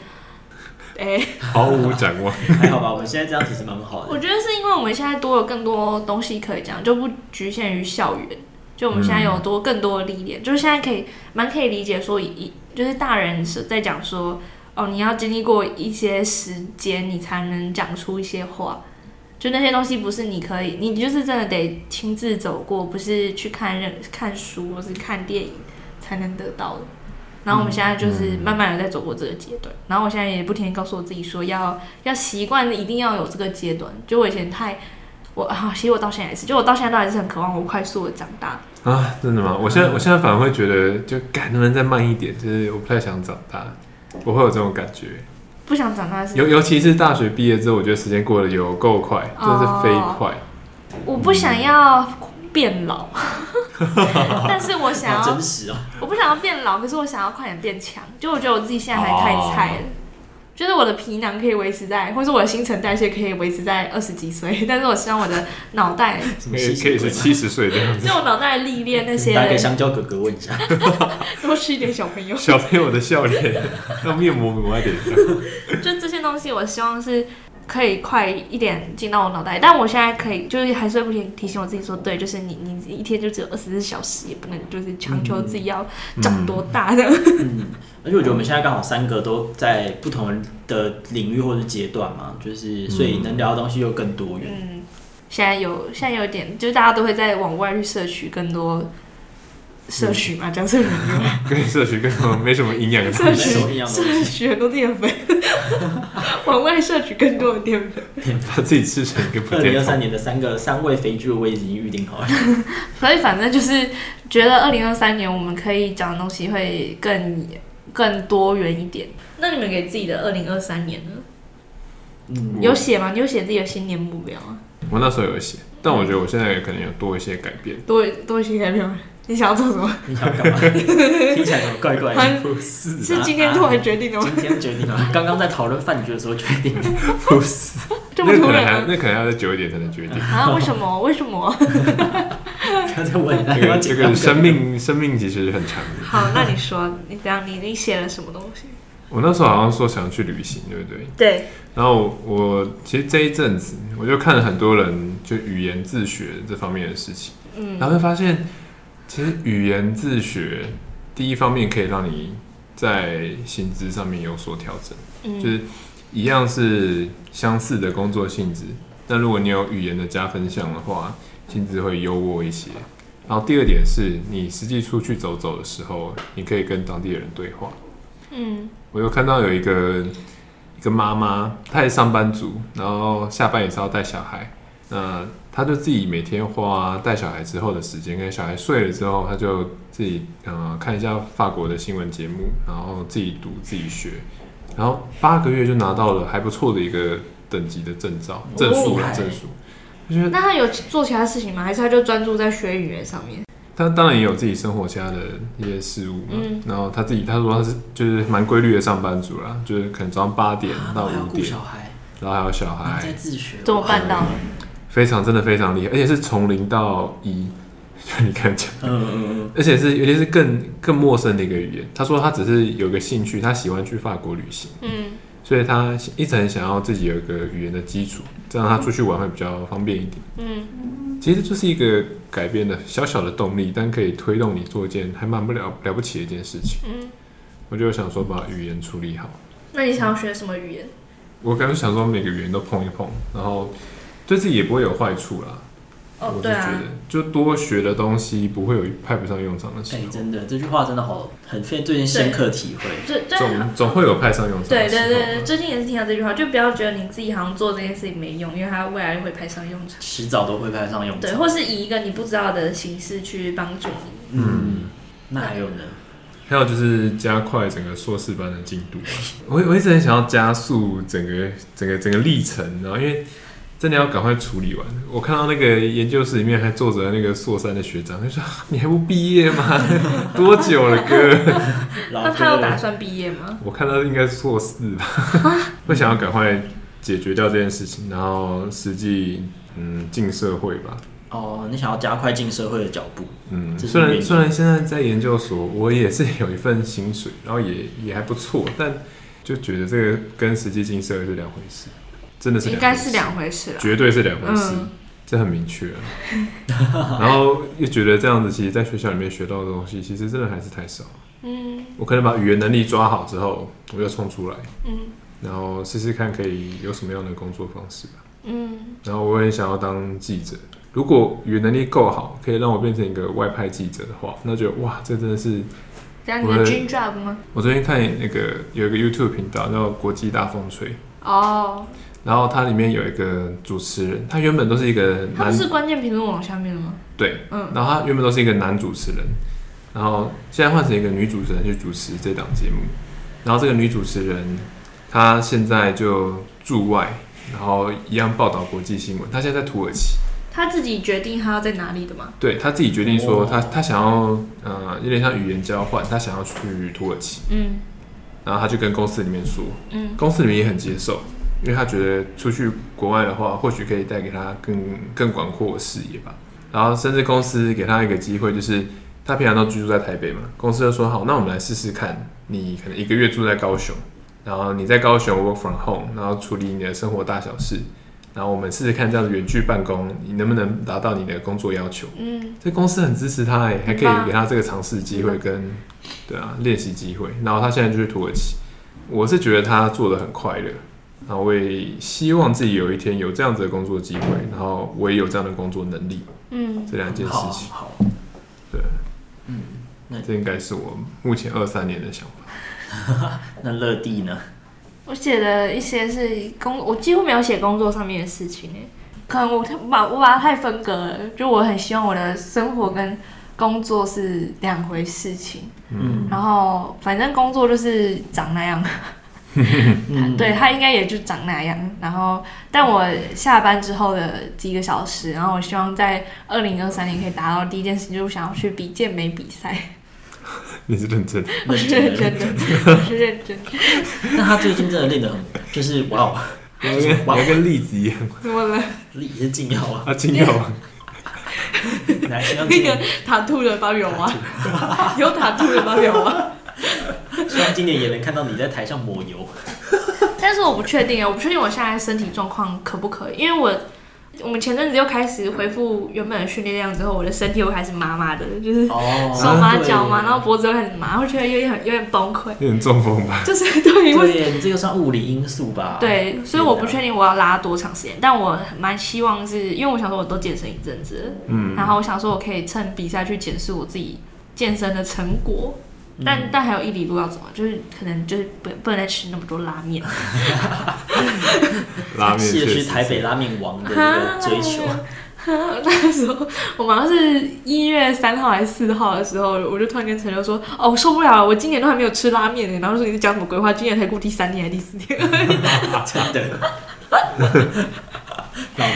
Speaker 1: 哎，
Speaker 2: 毫无展望。
Speaker 3: 还好吧，我们现在这样其实蛮好的。
Speaker 1: 我觉得是因为我们现在多了更多东西可以讲，就不局限于校园。就我们现在有多更多的历练，就是现在可以蛮可以理解说，一就是大人是在讲说，哦，你要经历过一些时间，你才能讲出一些话。就那些东西不是你可以，你就是真的得亲自走过，不是去看认看书或是看电影才能得到的。然后我们现在就是慢慢的在走过这个阶段。然后我现在也不停地告诉我自己说要，要要习惯，一定要有这个阶段。就我以前太我啊，其实我到现在也是，就我到现在都还是很渴望我快速的长大
Speaker 2: 啊。真的吗？我现在我现在反而会觉得，就赶能不能再慢一点？就是我不太想长大，我会有这种感觉。
Speaker 1: 不想长大是
Speaker 2: 尤尤其是大学毕业之后，我觉得时间过得有够快，真的是飞快。
Speaker 1: 我不想要变老，但是我想要
Speaker 3: 真实哦。
Speaker 1: 我不想要变老，可是我想要快点变强。就我觉得我自己现在还太菜了。就是我的皮囊可以维持在，或者我的新陈代谢可以维持在二十几岁，但是我希望我的脑袋
Speaker 2: 可以可以是七十岁的样子。
Speaker 1: 就我脑袋历练那些，
Speaker 3: 打给香蕉哥哥问一下，
Speaker 1: 多吃一点小朋友，
Speaker 2: 小朋友的笑脸，让面膜抹在脸上。
Speaker 1: 就这些东西，我希望是。可以快一点进到我脑袋，但我现在可以，就是还是会不停提醒我自己说，对，就是你你一天就只有二十四小时，也不能就是强求自己要长多大的。
Speaker 3: 嗯，嗯，而且我觉得我们现在刚好三个都在不同的领域或者阶段嘛，就是所以能聊的东西又更多元。
Speaker 1: 嗯，现在有现在有点，就是大家都会在往外去摄取更多。摄取嘛，讲摄取 嘛，
Speaker 2: 跟摄取跟什么没什么营养的
Speaker 1: 东西，摄取很多淀粉，往外摄取更多的淀粉，
Speaker 2: 把自己吃成一个。
Speaker 3: 二零二三年的三个三位肥猪我已经预定好了，
Speaker 1: 所以反正就是觉得二零二三年我们可以讲的东西会更更多元一点。那你们给自己的二零二三年呢？嗯，有写吗？你有写自己的新年目标吗？
Speaker 2: 我那时候有写，但我觉得我现在可能有多一些改变，
Speaker 1: 多多一些改变。你想要做什么？
Speaker 3: 你想干嘛？听起来怎么怪怪的？
Speaker 1: 不是，是今天突然决定的吗？
Speaker 3: 今天决定的，刚刚在讨论饭局的时候决定的。
Speaker 2: 不是，
Speaker 1: 这么突然？
Speaker 2: 那可能那可能要再久一点才能决定。
Speaker 1: 啊？为什么？为什么？
Speaker 3: 刚才问
Speaker 2: 这个这个生命生命其实很长。
Speaker 1: 好，那你说，你这样，你你写了什么东西？
Speaker 2: 我那时候好像说想要去旅行，对不对？
Speaker 1: 对。
Speaker 2: 然后我其实这一阵子，我就看了很多人就语言自学这方面的事情，嗯，然后就发现。其实语言自学，第一方面可以让你在薪资上面有所调整，嗯，就是一样是相似的工作性质，但如果你有语言的加分项的话，薪资会优渥一些。然后第二点是你实际出去走走的时候，你可以跟当地的人对话。嗯，我又看到有一个一个妈妈，她也是上班族，然后下班也是要带小孩，那。他就自己每天花带小孩之后的时间，跟小孩睡了之后，他就自己呃看一下法国的新闻节目，然后自己读自己学，然后八个月就拿到了还不错的一个等级的证照证书了证书。
Speaker 1: 那他有做其他事情吗？还是他就专注在学语言上面？
Speaker 2: 他当然也有自己生活其他的一些事物嘛。嗯。然后他自己他说他是就是蛮规律的上班族啦，就是可能早上八点到五点，然后还有小孩
Speaker 3: 在自学，
Speaker 1: 怎么办到的？
Speaker 2: 非常真的非常厉害，而且是从零到一，就你看讲，嗯嗯嗯，而且是尤其是更更陌生的一个语言。他说他只是有个兴趣，他喜欢去法国旅行，嗯，所以他一直很想要自己有一个语言的基础，这样他出去玩会比较方便一点。嗯，其实就是一个改变的小小的动力，但可以推动你做一件还蛮不了了不起的一件事情。嗯，我就想说把语言处理好。
Speaker 1: 那你想要学什么语言？
Speaker 2: 我刚刚想说每个语言都碰一碰，然后。对自己也不会有坏处啦。哦，对啊，我是觉得就多学的东西不会有派不上用场的时候。
Speaker 3: 哎，真的，这句话真的好，很费最近深刻体会。
Speaker 1: 对，
Speaker 2: 总总会有派上用场。
Speaker 1: 对对对，最近也是听到这句话，就不要觉得你自己好像做这件事情没用，因为它未来会派上用场。
Speaker 3: 迟早都会派上用场。
Speaker 1: 对，或是以一个你不知道的形式去帮助你。
Speaker 3: 嗯，那还有呢？
Speaker 2: 还有就是加快整个硕士班的进度。我我一直很想要加速整个整个整个历程，然后因为。真的要赶快处理完。我看到那个研究室里面还坐着那个硕三的学长，他说：“你还不毕业吗？多久了，哥？”
Speaker 1: 那他有打算毕业吗？
Speaker 2: 我看到应该是硕四吧，会想要赶快解决掉这件事情，然后实际嗯进社会吧。
Speaker 3: 哦，你想要加快进社会的脚步？
Speaker 2: 嗯，虽然虽然现在在研究所，我也是有一份薪水，然后也也还不错，但就觉得这个跟实际进社会是两回事，真的是
Speaker 1: 应该是两回事
Speaker 2: 了，绝对是两回事，嗯、这很明确。然后又觉得这样子，其实在学校里面学到的东西，其实真的还是太少。嗯，我可能把语言能力抓好之后，我又冲出来，嗯，然后试试看可以有什么样的工作方式吧。嗯，然后我也想要当记者。如果语言能力够好，可以让我变成一个外派记者的话，那就哇，这真的是
Speaker 1: 这的 dream job 吗？
Speaker 2: 我昨天看那个有一个 YouTube 频道叫国际大风吹
Speaker 1: 哦，
Speaker 2: 然后它里面有一个主持人，他原本都是一个男，
Speaker 1: 他是关键评论网下面的吗？
Speaker 2: 对，嗯，然后他原本都是一个男主持人，然后现在换成一个女主持人去主持这档节目，然后这个女主持人她现在就驻外，然后一样报道国际新闻，她现在在土耳其。
Speaker 1: 他自己决定他要在哪里的吗？
Speaker 2: 对，她自己决定说她她想要呃有点像语言交换，她想要去土耳其。嗯，然后她就跟公司里面说，嗯，公司里面也很接受，因为他觉得出去国外的话，或许可以带给他更更广阔的视野吧。然后甚至公司给他一个机会，就是他平常都居住在台北嘛，公司就说好，那我们来试试看，你可能一个月住在高雄，然后你在高雄 work from home，然后处理你的生活大小事。然后我们试试看，这样子远距办公，你能不能达到你的工作要求？嗯，这公司很支持他，哎，还可以给他这个尝试机会跟，嗯、对啊，练习机会。然后他现在就去土耳其，我是觉得他做的很快乐，然后我也希望自己有一天有这样子的工作机会，然后我也有这样的工作能力。嗯，这两件事情，好，好。对，嗯，那这应该是我目前二三年的想法。
Speaker 3: 那乐蒂呢？
Speaker 1: 我写的一些是工，我几乎没有写工作上面的事情诶，可能我把我把它太分割了，就我很希望我的生活跟工作是两回事情，嗯，然后反正工作就是长那样，嗯、对，他应该也就长那样，然后但我下班之后的几个小时，然后我希望在二零二三年可以达到第一件事，就是想要去比健美比赛。
Speaker 2: 你是认真的？
Speaker 1: 我是认真的，我是认真的。
Speaker 3: 那他最近真的练得很，就是哇哦，
Speaker 2: 跟哇跟栗子一样。
Speaker 1: 怎么了？
Speaker 3: 栗是禁药啊？
Speaker 2: 啊，禁药啊！
Speaker 1: 那个塔兔的芭比娃娃，有塔兔的芭比娃娃。
Speaker 3: 希望今年也能看到你在台上抹油。
Speaker 1: 但是我不确定啊，我不确定我现在身体状况可不可以，因为我。我们前阵子又开始恢复原本的训练量之后，我的身体又开始麻麻的，就是手麻脚麻，然后脖子又开始麻，我觉得有点有点崩溃，
Speaker 2: 有点中风吧。
Speaker 1: 就 是对，因为
Speaker 3: 你这个算物理因素吧？
Speaker 1: 对，所以我不确定我要拉多长时间，但我蛮希望是因为我想说我都健身一阵子，嗯，然后我想说我可以趁比赛去检视我自己健身的成果。但、嗯、但还有一里路要走，就是可能就是不不能再吃那么多拉面。
Speaker 2: 拉面是
Speaker 3: 去台北拉面王的一个追求。
Speaker 1: 那时候我们好像是一月三号还是四号的时候，我就突然跟陈刘说：“哦，我受不了了，我今年都还没有吃拉面呢。”然后说：“你在讲什么鬼话？今年才过第三天还是第四天？”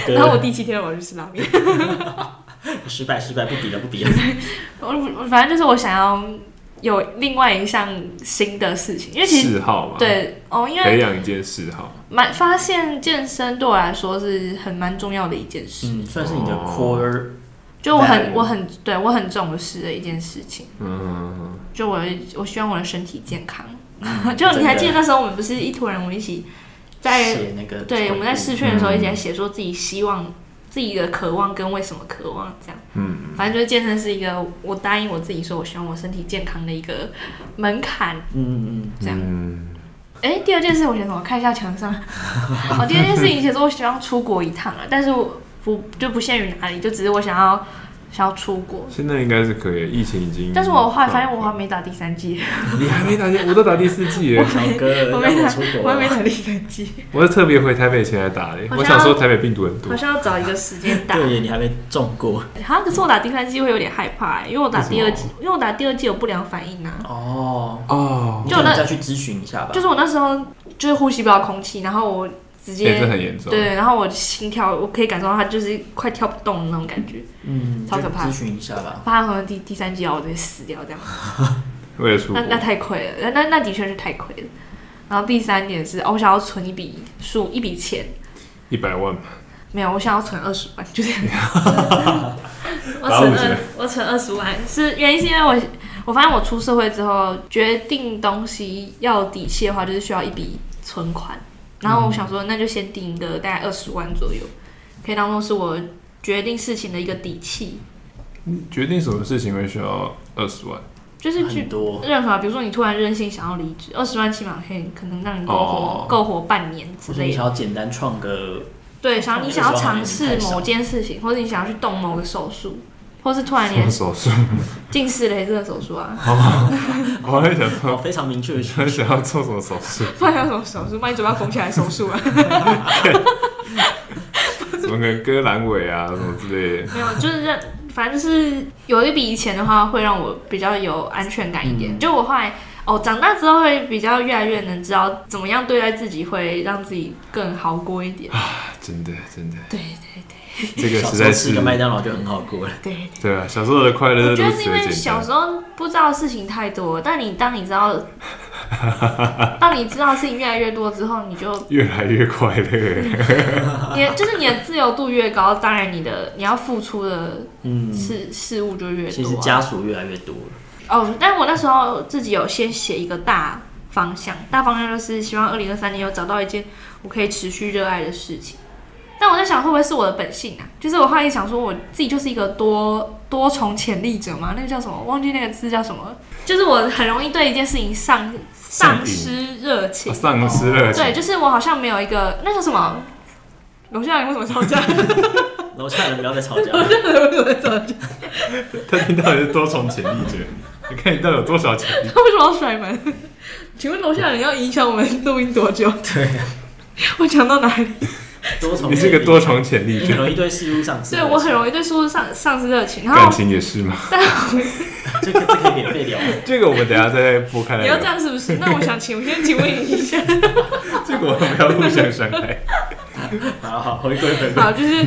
Speaker 1: 然后 我第七天我要去吃拉面。
Speaker 3: 失败，失败，不比了，不比了。
Speaker 1: 我反正就是我想要。有另外一项新的事情，因为其实
Speaker 2: 嗜好嘛，
Speaker 1: 对哦，因为
Speaker 2: 培养一件嗜好，
Speaker 1: 蛮发现健身对我来说是很蛮重要的一件事，
Speaker 3: 嗯，算是你的 core，
Speaker 1: 就我很我很对我很重视的一件事情，嗯，就我我希望我的身体健康，就你还记得那时候我们不是一坨人，我们一起在
Speaker 3: 写那个，
Speaker 1: 对，我们在试训的时候一起在写说自己希望。自己的渴望跟为什么渴望这样，嗯，反正就是健身是一个我答应我自己说我希望我身体健康的一个门槛，嗯嗯，这样，哎、欸，第二件事我想什么？看一下墙上，好，第二件事情其实我希望出国一趟啊，但是我不就不限于哪里，就只是我想要。想要出国，
Speaker 2: 现在应该是可以。疫情已经，
Speaker 1: 但是我后来发现我还没打第三季。
Speaker 2: 你还没打第，我都打第四季了。
Speaker 1: 小哥，我没打，我还没打第三季。
Speaker 2: 我是特别回台北前来打的。我想说台北病毒很多，
Speaker 1: 好像要找一个时间打。
Speaker 3: 对，你还没中过。
Speaker 1: 好像可是我打第三季会有点害怕，因为我打第二季，因为我打第二季有不良反应啊。
Speaker 3: 哦哦，就再去咨询一下吧。
Speaker 1: 就是我那时候就是呼吸不到空气，然后我。直接、
Speaker 2: 欸、这很严重。
Speaker 1: 对，然后我心跳，我可以感受到它就是快跳不动的那种感觉，
Speaker 3: 嗯，
Speaker 1: 超可怕。
Speaker 3: 咨询一下吧。
Speaker 1: 怕可能第第三季要我直接死掉这样。
Speaker 2: 为了出，
Speaker 1: 那那太亏了，那那那的确是太亏了。然后第三点是，哦，我想要存一笔数一笔钱，
Speaker 2: 一百万吧。
Speaker 1: 没有，我想要存二十万，就这样。我存二，我存二十万，是原因是因为我我发现我出社会之后，决定东西要有底气的话，就是需要一笔存款。然后我想说，那就先定一个大概二十万左右，可以当做是我决定事情的一个底气。
Speaker 2: 决定什么事情会需要二十万？
Speaker 1: 就是去任何，比如说你突然任性想要离职，二十万起码可以可能让你够活够、哦、活半年之类的。
Speaker 3: 你想要简单创个，
Speaker 1: 对，想要你想要尝试某件事情，或者你想要去动某个手术，或是突然连
Speaker 2: 手术，近
Speaker 1: 视雷射手术啊。
Speaker 2: 我还想说
Speaker 3: 非常明确的，
Speaker 2: 想想要做什么手术？
Speaker 1: 不然要什么手术？把你嘴巴缝起来手术啊？
Speaker 2: 什么个割阑尾啊，什么之类的？
Speaker 1: 没有，就是让。反正就是有一笔钱的话，会让我比较有安全感一点。嗯、就我后来哦，长大之后会比较越来越能知道怎么样对待自己，会让自己更好过一点。
Speaker 2: 啊，真的真的。
Speaker 1: 对对对，
Speaker 2: 这个实在是
Speaker 3: 吃个麦当劳就很好过了。
Speaker 1: 对
Speaker 2: 对啊，小时候的快乐。
Speaker 1: 我觉得是因为小时候不知道事情太多，但你当你知道。当你知道事情越来越多之后，你就
Speaker 2: 越来越快乐。
Speaker 1: 你就是你的自由度越高，当然你的你要付出的事、嗯、事物就越多、啊。
Speaker 3: 其实枷锁越来越多
Speaker 1: 哦，但我那时候自己有先写一个大方向，大方向就是希望二零二三年有找到一件我可以持续热爱的事情。但我在想，会不会是我的本性啊？就是我后来想说，我自己就是一个多多重潜力者嘛，那个叫什么？忘记那个字叫什么？就是我很容易对一件事情上。丧失热情，
Speaker 2: 丧失热情。
Speaker 1: 对，就是我好像没有一个那叫什么，楼下人为什么吵架？
Speaker 3: 楼下人不要再吵架。
Speaker 1: 楼下人为什么在吵架？
Speaker 2: 他听到底是多重潜力者，你看你到底有多少潜力？
Speaker 1: 他为什么要甩门？请问楼下人要影响我们录音多久？
Speaker 3: 对，
Speaker 1: 我讲到哪里？
Speaker 3: 多重，
Speaker 2: 你是个多重潜力者，
Speaker 3: 很容易对事物丧失。
Speaker 1: 对，我很容易对事物丧丧失热情，然
Speaker 2: 后感情也是吗？
Speaker 1: 但
Speaker 3: 这个这可以免费聊。这
Speaker 2: 个我们等下再拨开来。
Speaker 1: 你要这样是不是？那我想请，我先请问你一下。
Speaker 2: 这个我们不要互相伤害。
Speaker 3: 好好回归回归。
Speaker 1: 好，就是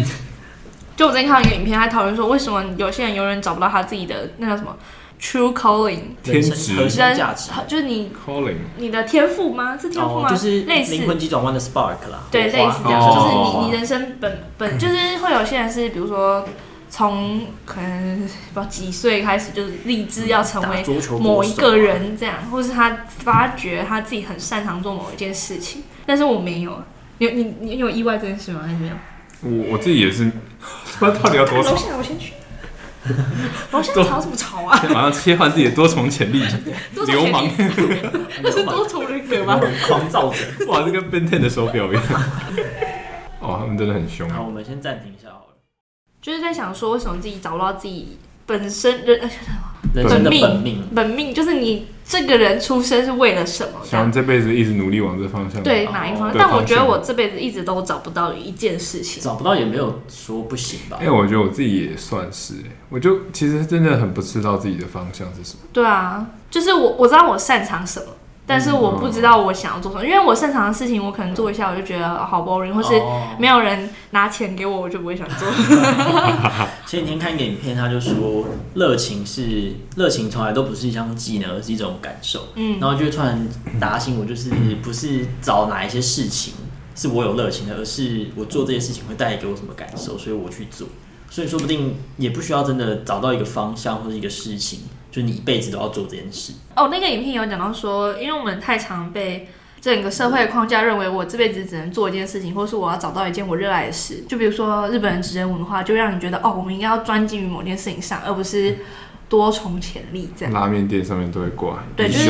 Speaker 1: 就我最近看到一个影片，还讨论说，为什么有些人永远找不到他自己的那叫什么？True calling，
Speaker 2: 天职，
Speaker 3: 核心价值，
Speaker 1: 就是你
Speaker 2: calling，
Speaker 1: 你的天赋吗？是天赋吗？
Speaker 3: 哦、就是
Speaker 1: 类似
Speaker 3: 灵魂急转弯的 spark 啦。
Speaker 1: 对，类似这样，哦、就是你你人生本本 就是会有些人是，比如说从可能不知道几岁开始，就是立志要成为某一个人这样，或是他发觉他自己很擅长做某一件事情，但是我没有。你你你有意外这件事吗？还是没有？
Speaker 2: 我我自己也是，不知道到底要多少？
Speaker 1: 楼下我先去。楼下吵什么吵啊？
Speaker 2: 马上切换自己的多重潜力，流氓，
Speaker 1: 那 是多重人格吗？
Speaker 3: 狂躁者，
Speaker 2: 哇，这跟 Ben Ten 的手表一样。哦，他们真的很凶。
Speaker 3: 好，我们先暂停一下好了。
Speaker 1: 就是在想说，为什么自己找不到自己本身人？
Speaker 3: 人生的本命，
Speaker 1: 本命就是你这个人出生是为了什么？
Speaker 2: 想这辈子一直努力往这方向。
Speaker 1: 对，哪一方向？但我觉得我这辈子一直都找不到一件事情。
Speaker 3: 找不到也没有说不行吧？
Speaker 2: 因为，我觉得我自己也算是，我就其实真的很不知道自己的方向是什么。
Speaker 1: 对啊，就是我我知道我擅长什么。但是我不知道我想要做什么，因为我擅长的事情，我可能做一下我就觉得好 boring，或是没有人拿钱给我，我就不会想做。
Speaker 3: 前几天看一个影片，他就说热情是热情，从来都不是一项技能，而是一种感受。嗯，然后就突然打醒我，就是不是找哪一些事情是我有热情的，而是我做这些事情会带给我什么感受，所以我去做。所以说不定也不需要真的找到一个方向或者一个事情。就你一辈子都要做这件事
Speaker 1: 哦。那个影片有讲到说，因为我们太常被整个社会的框架认为，我这辈子只能做一件事情，或是我要找到一件我热爱的事。就比如说日本人职人文化，就让你觉得哦，我们应该要专精于某件事情上，而不是多重潜力这样。
Speaker 2: 拉面店上面都会挂，
Speaker 1: 对，就是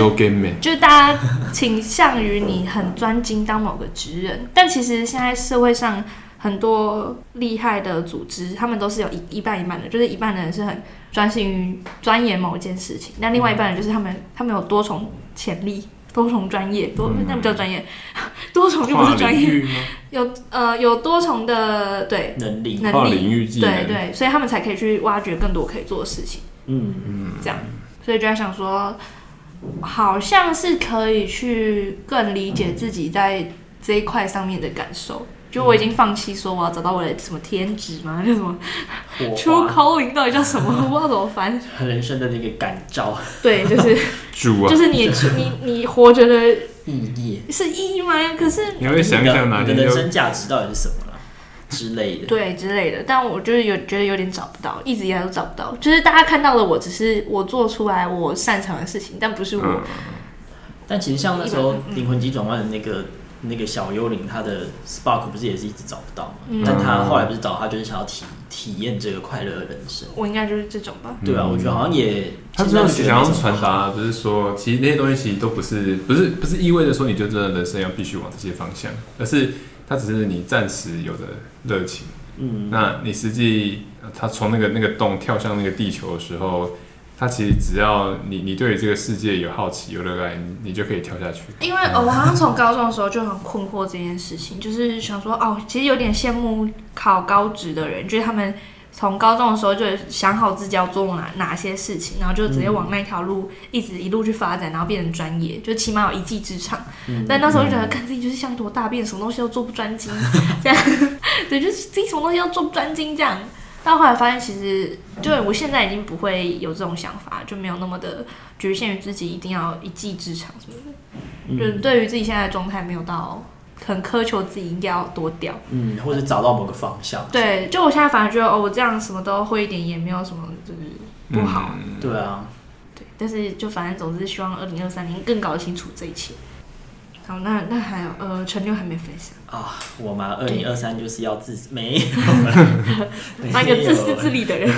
Speaker 1: 就是大家倾向于你很专精当某个职人，但其实现在社会上。很多厉害的组织，他们都是有一一半一半的，就是一半的人是很专心于钻研某一件事情，那另外一半人就是他们，他们有多重潜力、多重专业，多那不叫专业，多重就不是专业，有呃有多重的对
Speaker 3: 能力、
Speaker 1: 能力，对对，所以他们才可以去挖掘更多可以做的事情，嗯嗯，这样，所以就在想说，好像是可以去更理解自己在。这一块上面的感受。就我已经放弃说我要找到我的什么天职吗？那什么，True Calling 到底叫什么？我不知道怎么翻。
Speaker 3: 人生的那个感召。
Speaker 1: 对，就是
Speaker 2: 主啊，
Speaker 1: 就是你你你活着的
Speaker 3: 意义
Speaker 1: 是意义吗？可是
Speaker 2: 你会想想哪
Speaker 3: 你的人生价值到底是什么了之类的？
Speaker 1: 对，之类的。但我就是有觉得有点找不到，一直以来都找不到。就是大家看到的我只是我做出来我擅长的事情，但不是我。嗯、
Speaker 3: 但其实像那时候灵魂急转弯的那个。那个小幽灵，他的 spark 不是也是一直找不到吗？嗯、但他后来不是找他，就是想要体体验这个快乐的人生。
Speaker 1: 我应该就是这种吧？
Speaker 3: 对啊，我觉得好像也，
Speaker 2: 他这样想要传达，不是说其实那些东西其实都不是，不是不是意味着说你就真的人生要必须往这些方向，而是它只是你暂时有的热情。嗯，那你实际他从那个那个洞跳向那个地球的时候。他其实只要你你对于这个世界有好奇有热爱，你你就可以跳下去。
Speaker 1: 因为我好像从高中的时候就很困惑这件事情，就是想说哦，其实有点羡慕考高职的人，就是他们从高中的时候就想好自己要做哪哪些事情，然后就直接往那条路一直一路去发展，然后变成专业，就起码有一技之长。嗯、但那时候就觉得，看自己就是像一坨大便，什么东西都做不专精，这样，对，就是自己什么东西都做不专精这样。但后来发现，其实就我现在已经不会有这种想法，就没有那么的局限于自己一定要一技之长什么的。嗯、就对于自己现在的状态，没有到很苛求自己一定要多屌，
Speaker 3: 嗯，或者找到某个方向。
Speaker 1: 对，就我现在反而觉得，哦，我这样什么都会一点，也没有什么就是不好。
Speaker 3: 嗯、对啊，
Speaker 1: 对，但是就反正总之希望二零二三年更搞清楚这一切。好，那那还有呃，陈六还没分享
Speaker 3: 啊？我嘛，二零二三就是要自私，没
Speaker 1: 有，那个自私自利的人，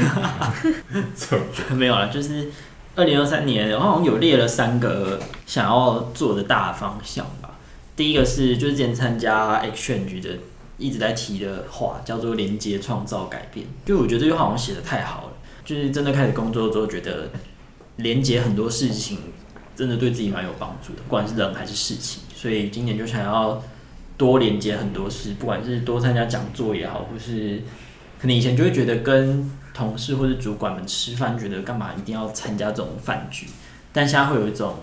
Speaker 3: 没有了。就是二零二三年，我好像有列了三个想要做的大方向吧。第一个是就是之前参加 Exchange 的一直在提的话，叫做连接创造改变。就我觉得这句话好像写的太好了，就是真的开始工作之后，觉得连接很多事情。真的对自己蛮有帮助的，不管是人还是事情，所以今年就想要多连接很多事，不管是多参加讲座也好，或是可能以前就会觉得跟同事或者主管们吃饭，觉得干嘛一定要参加这种饭局，但现在会有一种，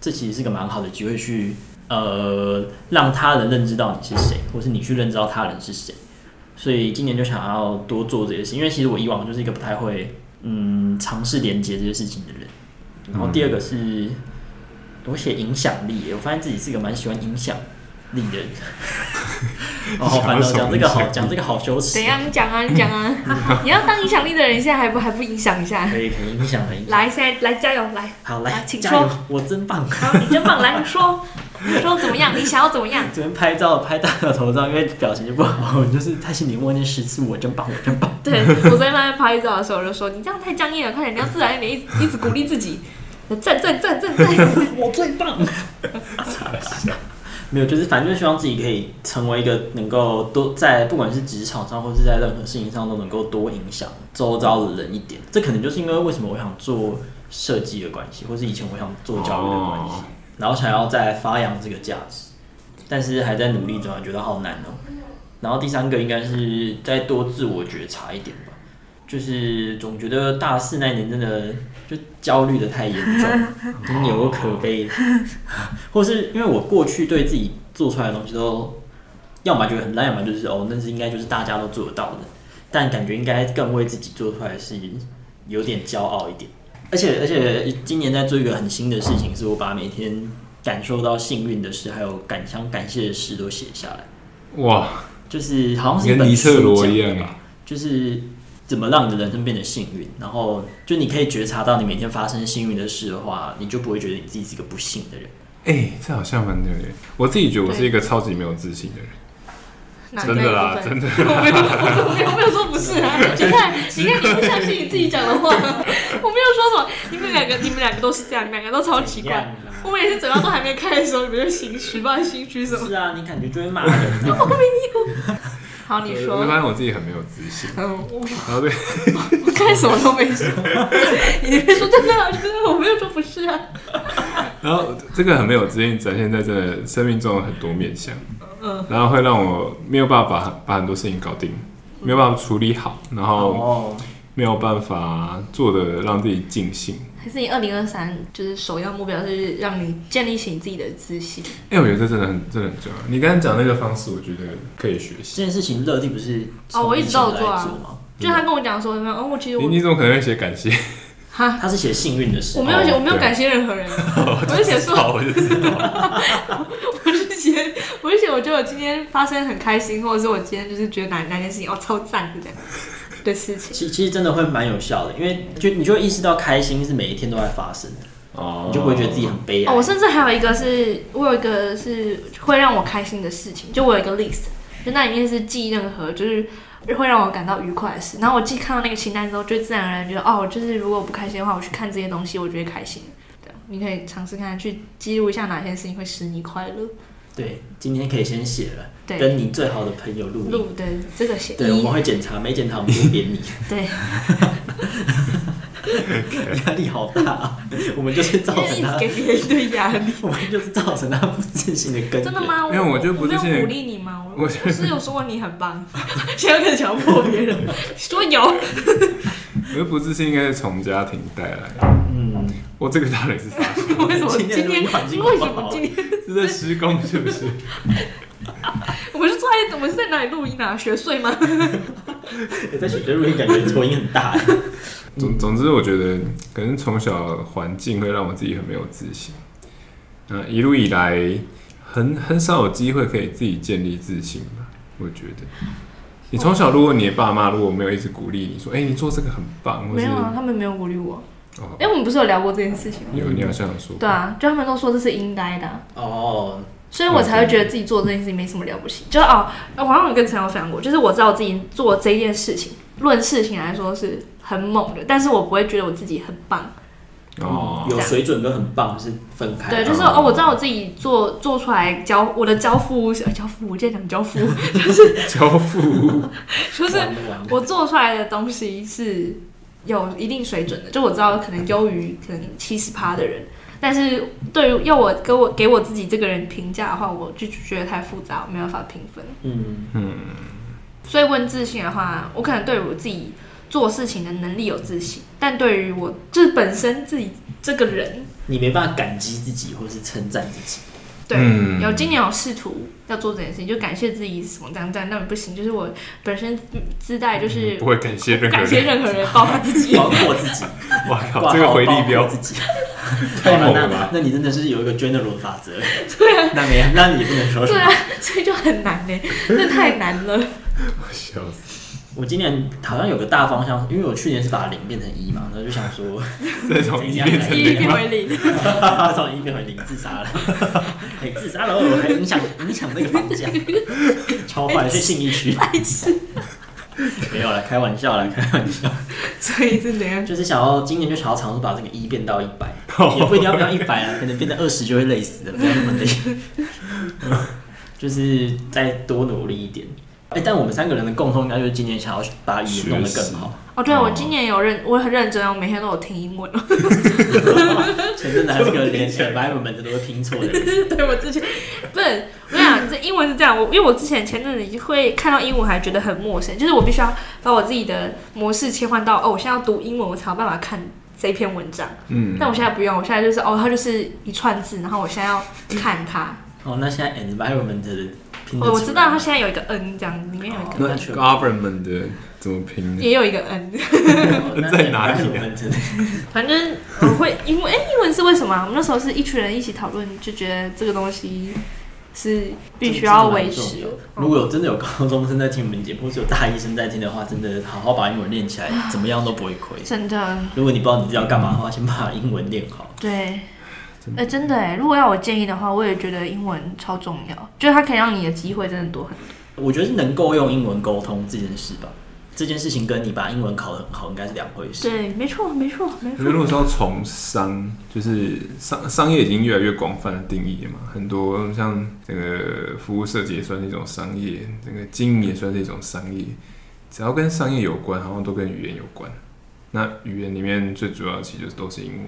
Speaker 3: 这其实是个蛮好的机会去呃让他人认知到你是谁，或是你去认知到他人是谁，所以今年就想要多做这些事，因为其实我以往就是一个不太会嗯尝试连接这些事情的人。然后第二个是，我写影响力，我发现自己是一个蛮喜欢影响力的人。哦，好烦恼，讲这个好，讲这个好羞耻。
Speaker 1: 怎样？你讲啊，你讲啊！你要当影响力的人，现在还不还不影响一下？
Speaker 3: 可以，可以影响一下。
Speaker 1: 来，现在来加油，来。
Speaker 3: 好，来，
Speaker 1: 请说。
Speaker 3: 我真棒。
Speaker 1: 好，你真棒，来，你说，你 说怎么样？你想要怎么样？
Speaker 3: 昨天拍照拍大了头照，因为表情就不好，就是他心里默念十次我真棒，我真棒。
Speaker 1: 对，我昨天在拍照的时候，我就说你这样太僵硬了，快点，你要自然一点，一直一直鼓励自己。赞赞赞赞赞！我最棒。
Speaker 3: 没有，就是反正就希望自己可以成为一个能够多在不管是职场上或是在任何事情上都能够多影响周遭的人一点。这可能就是因为为什么我想做设计的关系，或是以前我想做教育的关系，然后想要再发扬这个价值，但是还在努力中，觉得好难哦。然后第三个应该是再多自我觉察一点吧。就是总觉得大四那年真的就焦虑的太严重，有可悲。的，或是因为我过去对自己做出来的东西都，要么觉得很烂，要么就是哦，那是应该就是大家都做得到的，但感觉应该更为自己做出来是有点骄傲一点，而且而且今年在做一个很新的事情，是我把每天感受到幸运的事，还有感想感谢的事都写下来，
Speaker 2: 哇，
Speaker 3: 就是好像是一本书讲的吧，就是。怎么让你的人生变得幸运？然后就你可以觉察到你每天发生幸运的事的话，你就不会觉得你自己是一个不幸的人。
Speaker 2: 哎、欸，这好像蛮对的。我自己觉得我是一个超级没有自信的人。真的啦，真的。
Speaker 1: 我没有，我没有，我没有说不是啊。你看，你看，你不相信你自己讲的话。我没有说什么。你们两个，你们两个都是这样，你们两个都超奇怪。我每次嘴巴都还没开的时候，你们就心虚，不知道心虚什么。
Speaker 3: 是啊，你感觉就会骂人。我
Speaker 1: 没有。好，你说。
Speaker 2: 我发现我自己很没有自信。嗯，我。然后对。
Speaker 1: 我干什么都没说。你别说真的，真的，我没有说不是啊。
Speaker 2: 然后这个很没有自信，展现在这个生命中的很多面相。嗯。然后会让我没有办法把把很多事情搞定，没有办法处理好，然后没有办法做的让自己尽兴。
Speaker 1: 还是你二零二三就是首要目标是让你建立起你自己的自信？
Speaker 2: 哎、欸，我觉得这真的很真的很重要。你刚才讲那个方式，我觉得可以学习。
Speaker 3: 这件事情乐蒂不是
Speaker 1: 哦，我一直都有做啊。
Speaker 3: 吗
Speaker 1: 就他跟我讲说什么，哦，我其实我
Speaker 2: 你你怎么可能会写感谢？
Speaker 1: 哈，
Speaker 3: 他是写幸运的事。
Speaker 1: 我没有写，我没有感谢任何人。我就写说，
Speaker 2: 我就知道。
Speaker 1: 我就写，我就写，我觉得我今天发生很开心，或者是我今天就是觉得哪哪件事情哦超赞的这样的事情。
Speaker 3: 其其实真的会蛮有效的，因为就你就会意识到开心是每一天都在发生的哦，你就不会觉得自己很悲哀。
Speaker 1: 哦，我甚至还有一个是，我有一个是会让我开心的事情，就我有一个 list，就那里面是记任何就是。会让我感到愉快的事，然后我既看到那个清单之后，就自然而然觉得，哦，就是如果我不开心的话，我去看这些东西，我就会开心。对，你可以尝试看，去记录一下哪些事情会使你快乐。
Speaker 3: 对，今天可以先写了，
Speaker 1: 对，
Speaker 3: 跟你最好的朋友录
Speaker 1: 录，对，这个写。
Speaker 3: 对，我们会检查，没检查我们就扁你。
Speaker 1: 对。
Speaker 3: 压力好大啊！我们就是造成他
Speaker 1: 给别人一堆压力，
Speaker 3: 我们就是造成他不自信的根源。
Speaker 1: 真的吗？
Speaker 2: 因为我就不自信，
Speaker 1: 鼓励你吗？我不是有说过你很棒，现在开始强迫别人说有。
Speaker 2: 我觉得不自信应该是从家庭带来的。嗯，我这个到底是啥？
Speaker 1: 为什么今天？为什么今天
Speaker 2: 是在施工？是不是？
Speaker 1: 我们是坐在，我们是在哪里录音啊？学睡吗？
Speaker 3: 在学录音，感觉噪音很大。
Speaker 2: 总总之，我觉得可能从小环境会让我自己很没有自信。那一路以来，很很少有机会可以自己建立自信吧。我觉得，你从小，如果你的爸妈如果没有一直鼓励你说，哎、欸，你做这个很棒，
Speaker 1: 没有啊，他们没有鼓励我。哎、我们不是有聊过这件事情吗？
Speaker 2: 有，你好像有说。
Speaker 1: 对啊，就他们都说这是应该的。
Speaker 3: 哦。
Speaker 1: 所以我才会觉得自己做这件事情没什么了不起。就哦，我好像有跟陈友分享过，就是我知道我自己做这件事情，论事情来说是很猛的，但是我不会觉得我自己很棒。
Speaker 3: 哦，有水准跟很棒是分开。
Speaker 1: 对，就是哦，我知道我自己做做出来交我的交付交付，我今天讲交付 就是
Speaker 2: 交付，
Speaker 1: 就是我做出来的东西是有一定水准的，就我知道可能优于可能七十趴的人。但是对于要我给我给我自己这个人评价的话，我就觉得太复杂，我没办法评分。嗯嗯。所以问自信的话，我可能对我自己做事情的能力有自信，但对于我就是本身自己这个人，
Speaker 3: 你没办法感激自己或是称赞自己。
Speaker 1: 对，有今年有试图要做这件事情，就感谢自己什么这样这样，那不行，就是我本身自带就是
Speaker 2: 不会感谢任何人，
Speaker 1: 感谢任何人，包括自己，
Speaker 3: 包括自己。
Speaker 2: 哇靠，这个回力标
Speaker 3: 自己。太猛了吧？那你真的是有一个 general 法则。对啊，那没，那你也不能说什么。
Speaker 1: 对啊，所以就很难呢，这太难了。
Speaker 2: 我笑死。
Speaker 3: 我今年好像有个大方向，因为我去年是把零变成一嘛，然后就想说
Speaker 2: 再从一变成零，
Speaker 1: 一变回零，
Speaker 3: 从一变回零，自杀了，哎，自杀了，我还影响影响那个房价，超坏，是信义区，
Speaker 1: 白痴，
Speaker 3: 没有了，开玩笑了，开玩笑，
Speaker 1: 所以是怎样？
Speaker 3: 就是想要今年就想要尝试把这个一变到一百，也不一定要变到一百啊，可能变成二十就会累死了，不要那么累，就是再多努力一点。哎、欸，但我们三个人的共同应该就是今年想要把语言弄得更好。
Speaker 1: 哦，对啊，我今年有认，我很认真，我每天都有听英文。
Speaker 3: 前阵子还是个连 environment 都会拼错的。
Speaker 1: 对，我之前不是，我跟你讲，这英文是这样，我因为我之前前阵子会看到英文还觉得很陌生，就是我必须要把我自己的模式切换到哦，我现在要读英文，我才有办法看这篇文章。嗯。但我现在不用，我现在就是哦，它就是一串字，然后我现在要看它。
Speaker 3: 哦，那现在 environment 的。
Speaker 1: 我我知道它现在有一个 n 这样，里面有一个。
Speaker 2: 那 government 的怎么拼？
Speaker 1: 也有一个 n，
Speaker 2: 在哪里？
Speaker 1: 反正我会英文，哎，英文是为什么？我们那时候是一群人一起讨论，就觉得这个东西是必须要维持。
Speaker 3: 如果有真的有高中生在听我们节目，或者有大医生在听的话，真的好好把英文练起来，怎么样都不会亏。
Speaker 1: 真的。
Speaker 3: 如果你不知道你自己要干嘛的话，先把英文练好。
Speaker 1: 对。哎、欸，真的哎！如果要我建议的话，我也觉得英文超重要，就是它可以让你的机会真的多很多。
Speaker 3: 我觉得是能够用英文沟通这件事吧，这件事情跟你把英文考得很好应该是两回事。
Speaker 1: 对，没错，没错，没错。
Speaker 2: 如果说从商，就是商商业已经越来越广泛的定义了嘛，很多像这个服务设计也算是一种商业，这个经营也算是一种商业，只要跟商业有关，好像都跟语言有关。那语言里面最主要的其实都是英文。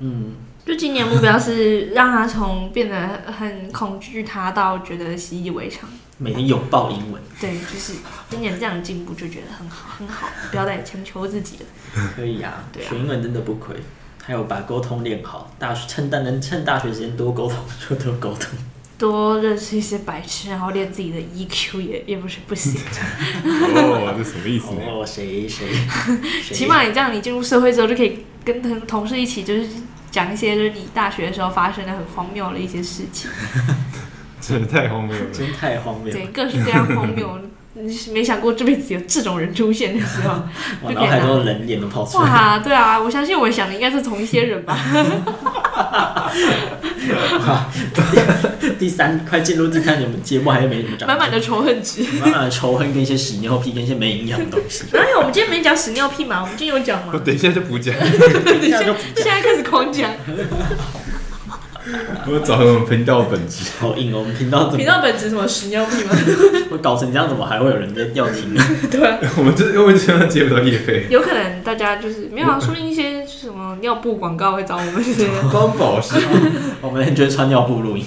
Speaker 2: 嗯。
Speaker 1: 就今年目标是让他从变得很恐惧他到觉得习以为常，
Speaker 3: 每天拥抱英文。
Speaker 1: 对，就是今年这样的进步就觉得很好很好，不要再强求自己了。
Speaker 3: 可以啊，对啊，学英文真的不亏，还有把沟通练好，大学趁但能趁大学时间多沟通就多沟通，
Speaker 1: 多认识一些白痴，然后练自己的 EQ 也也不是不行。
Speaker 2: 哦，这什么意思？
Speaker 3: 哦，谁谁？
Speaker 1: 起码你这样，你进入社会之后就可以跟同同事一起，就是讲一些就是你大学的时候发生的很荒谬的一些事情。
Speaker 2: 真的太荒谬了，
Speaker 3: 真太荒谬。
Speaker 1: 对，各式各样荒谬。你没想过这辈子有这种人出现的时候，
Speaker 3: 然后很多人脸都跑出来。
Speaker 1: 哇，对啊，我相信我想的应该是同一些人吧。
Speaker 3: 第三，快进入第三年节目，还是没什么长。
Speaker 1: 满满的仇恨值，
Speaker 3: 满满的仇恨跟一些屎尿屁，跟一些没营养的东西。
Speaker 1: 哪有？我们今天没讲屎尿屁嘛？我们今天有讲吗？
Speaker 2: 我等一下就不讲，
Speaker 1: 等一下就现在开始狂讲。
Speaker 2: 我找回我们频道本质，
Speaker 3: 好硬哦！我们频道
Speaker 1: 频道本质什么屎尿屁吗？
Speaker 3: 我搞成这样，怎么还会有人在要听呢？
Speaker 1: 对啊，
Speaker 2: 我们这因为这样接不到业费，
Speaker 1: 有可能大家就是没有啊，说一些什么尿布广告会找我们这些
Speaker 2: 光宝石，
Speaker 3: 我们就会穿尿布录音，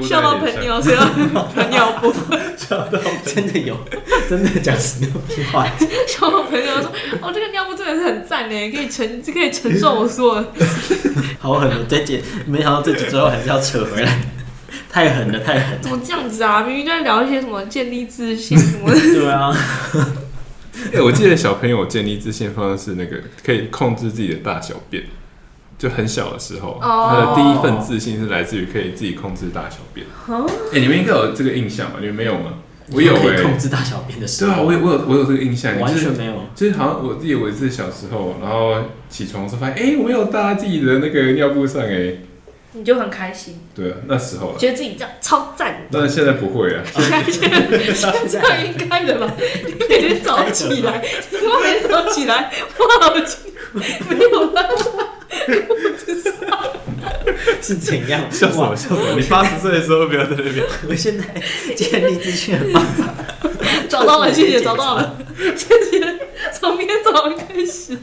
Speaker 1: 笑到喷尿，笑到喷尿布，
Speaker 3: 笑到真的有，真的讲屎尿屁话，
Speaker 1: 笑到朋友说哦，这个尿布真的是很赞呢，可以承，可以承受我说的，
Speaker 3: 好狠哦！这集没想到这集最后还是要扯回来，太狠了，太狠了！
Speaker 1: 怎么这样子啊？明明就在聊一些什么建立自信什么的。
Speaker 3: 对啊。
Speaker 2: 哎、欸，我记得小朋友建立自信方式是那个可以控制自己的大小便，就很小的时候，他的第一份自信是来自于可以自己控制大小便。哦。哎，你们应该有这个印象吧？你们没有吗？我有、欸。
Speaker 3: 控制大小便的时候。
Speaker 2: 对啊，我有，我有，我有这个印象。
Speaker 3: 完全没有。
Speaker 2: 就是好像我自己有一次小时候，然后起床的时候发现，哎、欸，我没有搭自己的那个尿布上、欸，哎。
Speaker 1: 你就很开心，
Speaker 2: 对啊，那时候
Speaker 1: 觉得自己这样超赞。
Speaker 2: 但是现在不会啊，
Speaker 1: 现 在现在应该的吧？你每天早起来，你每天早起来，我好奇，没有办法，我不知道
Speaker 3: 是怎样。
Speaker 2: 笑什么，笑什么！你八十岁的时候不要在那边。
Speaker 3: 我现在建立自信的方法，
Speaker 1: 找到了，谢谢，找到了，谢谢。从明天早上开始，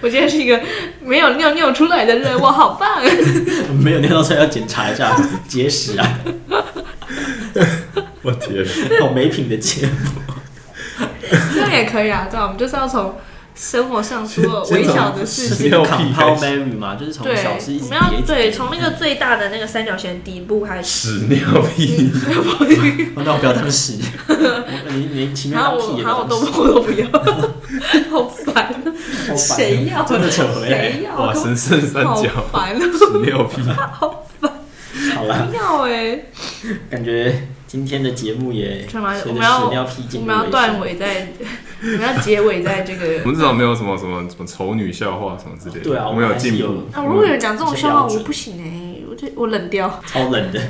Speaker 1: 我今天是一个没有尿尿出来的人，我好棒！
Speaker 3: 没有尿出来要检查一下结石啊！
Speaker 2: 我天，
Speaker 3: 好 没品的节目，
Speaker 1: 这样也可以啊，对，我们就是要从。生活上所有微小的事情，
Speaker 3: 就是 compound memory 嘛，就是从小事一直叠，
Speaker 1: 我们要对从那个最大的那个三角形底部开始。
Speaker 2: 屎尿屁，
Speaker 3: 那我不要当屎。你你前面当屁也当屎。
Speaker 1: 我都我都不要，好烦啊！谁要？
Speaker 3: 真的扯回来。
Speaker 1: 谁要？
Speaker 2: 哇，神圣三角，
Speaker 1: 烦
Speaker 2: 屎尿屁，
Speaker 1: 好烦。
Speaker 3: 好了，
Speaker 1: 要哎，
Speaker 3: 感觉。今天的节目也，
Speaker 1: 我们要我们要断尾在，我们要结尾在这个。
Speaker 2: 我们至少没有什么什么什么丑女笑话什么之类的。
Speaker 3: 对啊，
Speaker 2: 我们有进步。
Speaker 1: 啊，如果有讲这种笑话，我不行哎，我我冷掉。
Speaker 3: 超冷的，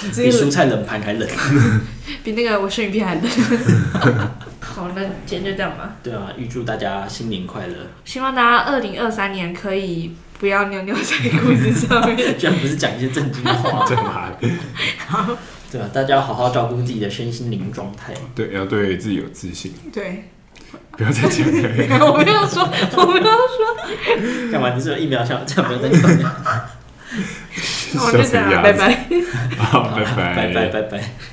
Speaker 3: 比蔬菜冷盘还冷，
Speaker 1: 比那个我生鱼片还冷。好，那今天就这样吧。
Speaker 3: 对啊，预祝大家新年快乐！
Speaker 1: 希望大家二零二三年可以不要尿尿在裤子上面。
Speaker 3: 居然不是讲一些正经的话，
Speaker 2: 真的。
Speaker 1: 好。
Speaker 3: 对啊，大家要好好照顾自己的身心灵状态。
Speaker 2: 对，要对自己有自信。
Speaker 1: 对，
Speaker 2: 不要再讲了。
Speaker 1: 我没有说，我没有说。
Speaker 3: 干嘛？你是有疫苗想这样不用再讲？
Speaker 1: 了我就这样，拜拜。
Speaker 2: 好，拜拜，
Speaker 3: 拜拜，拜拜。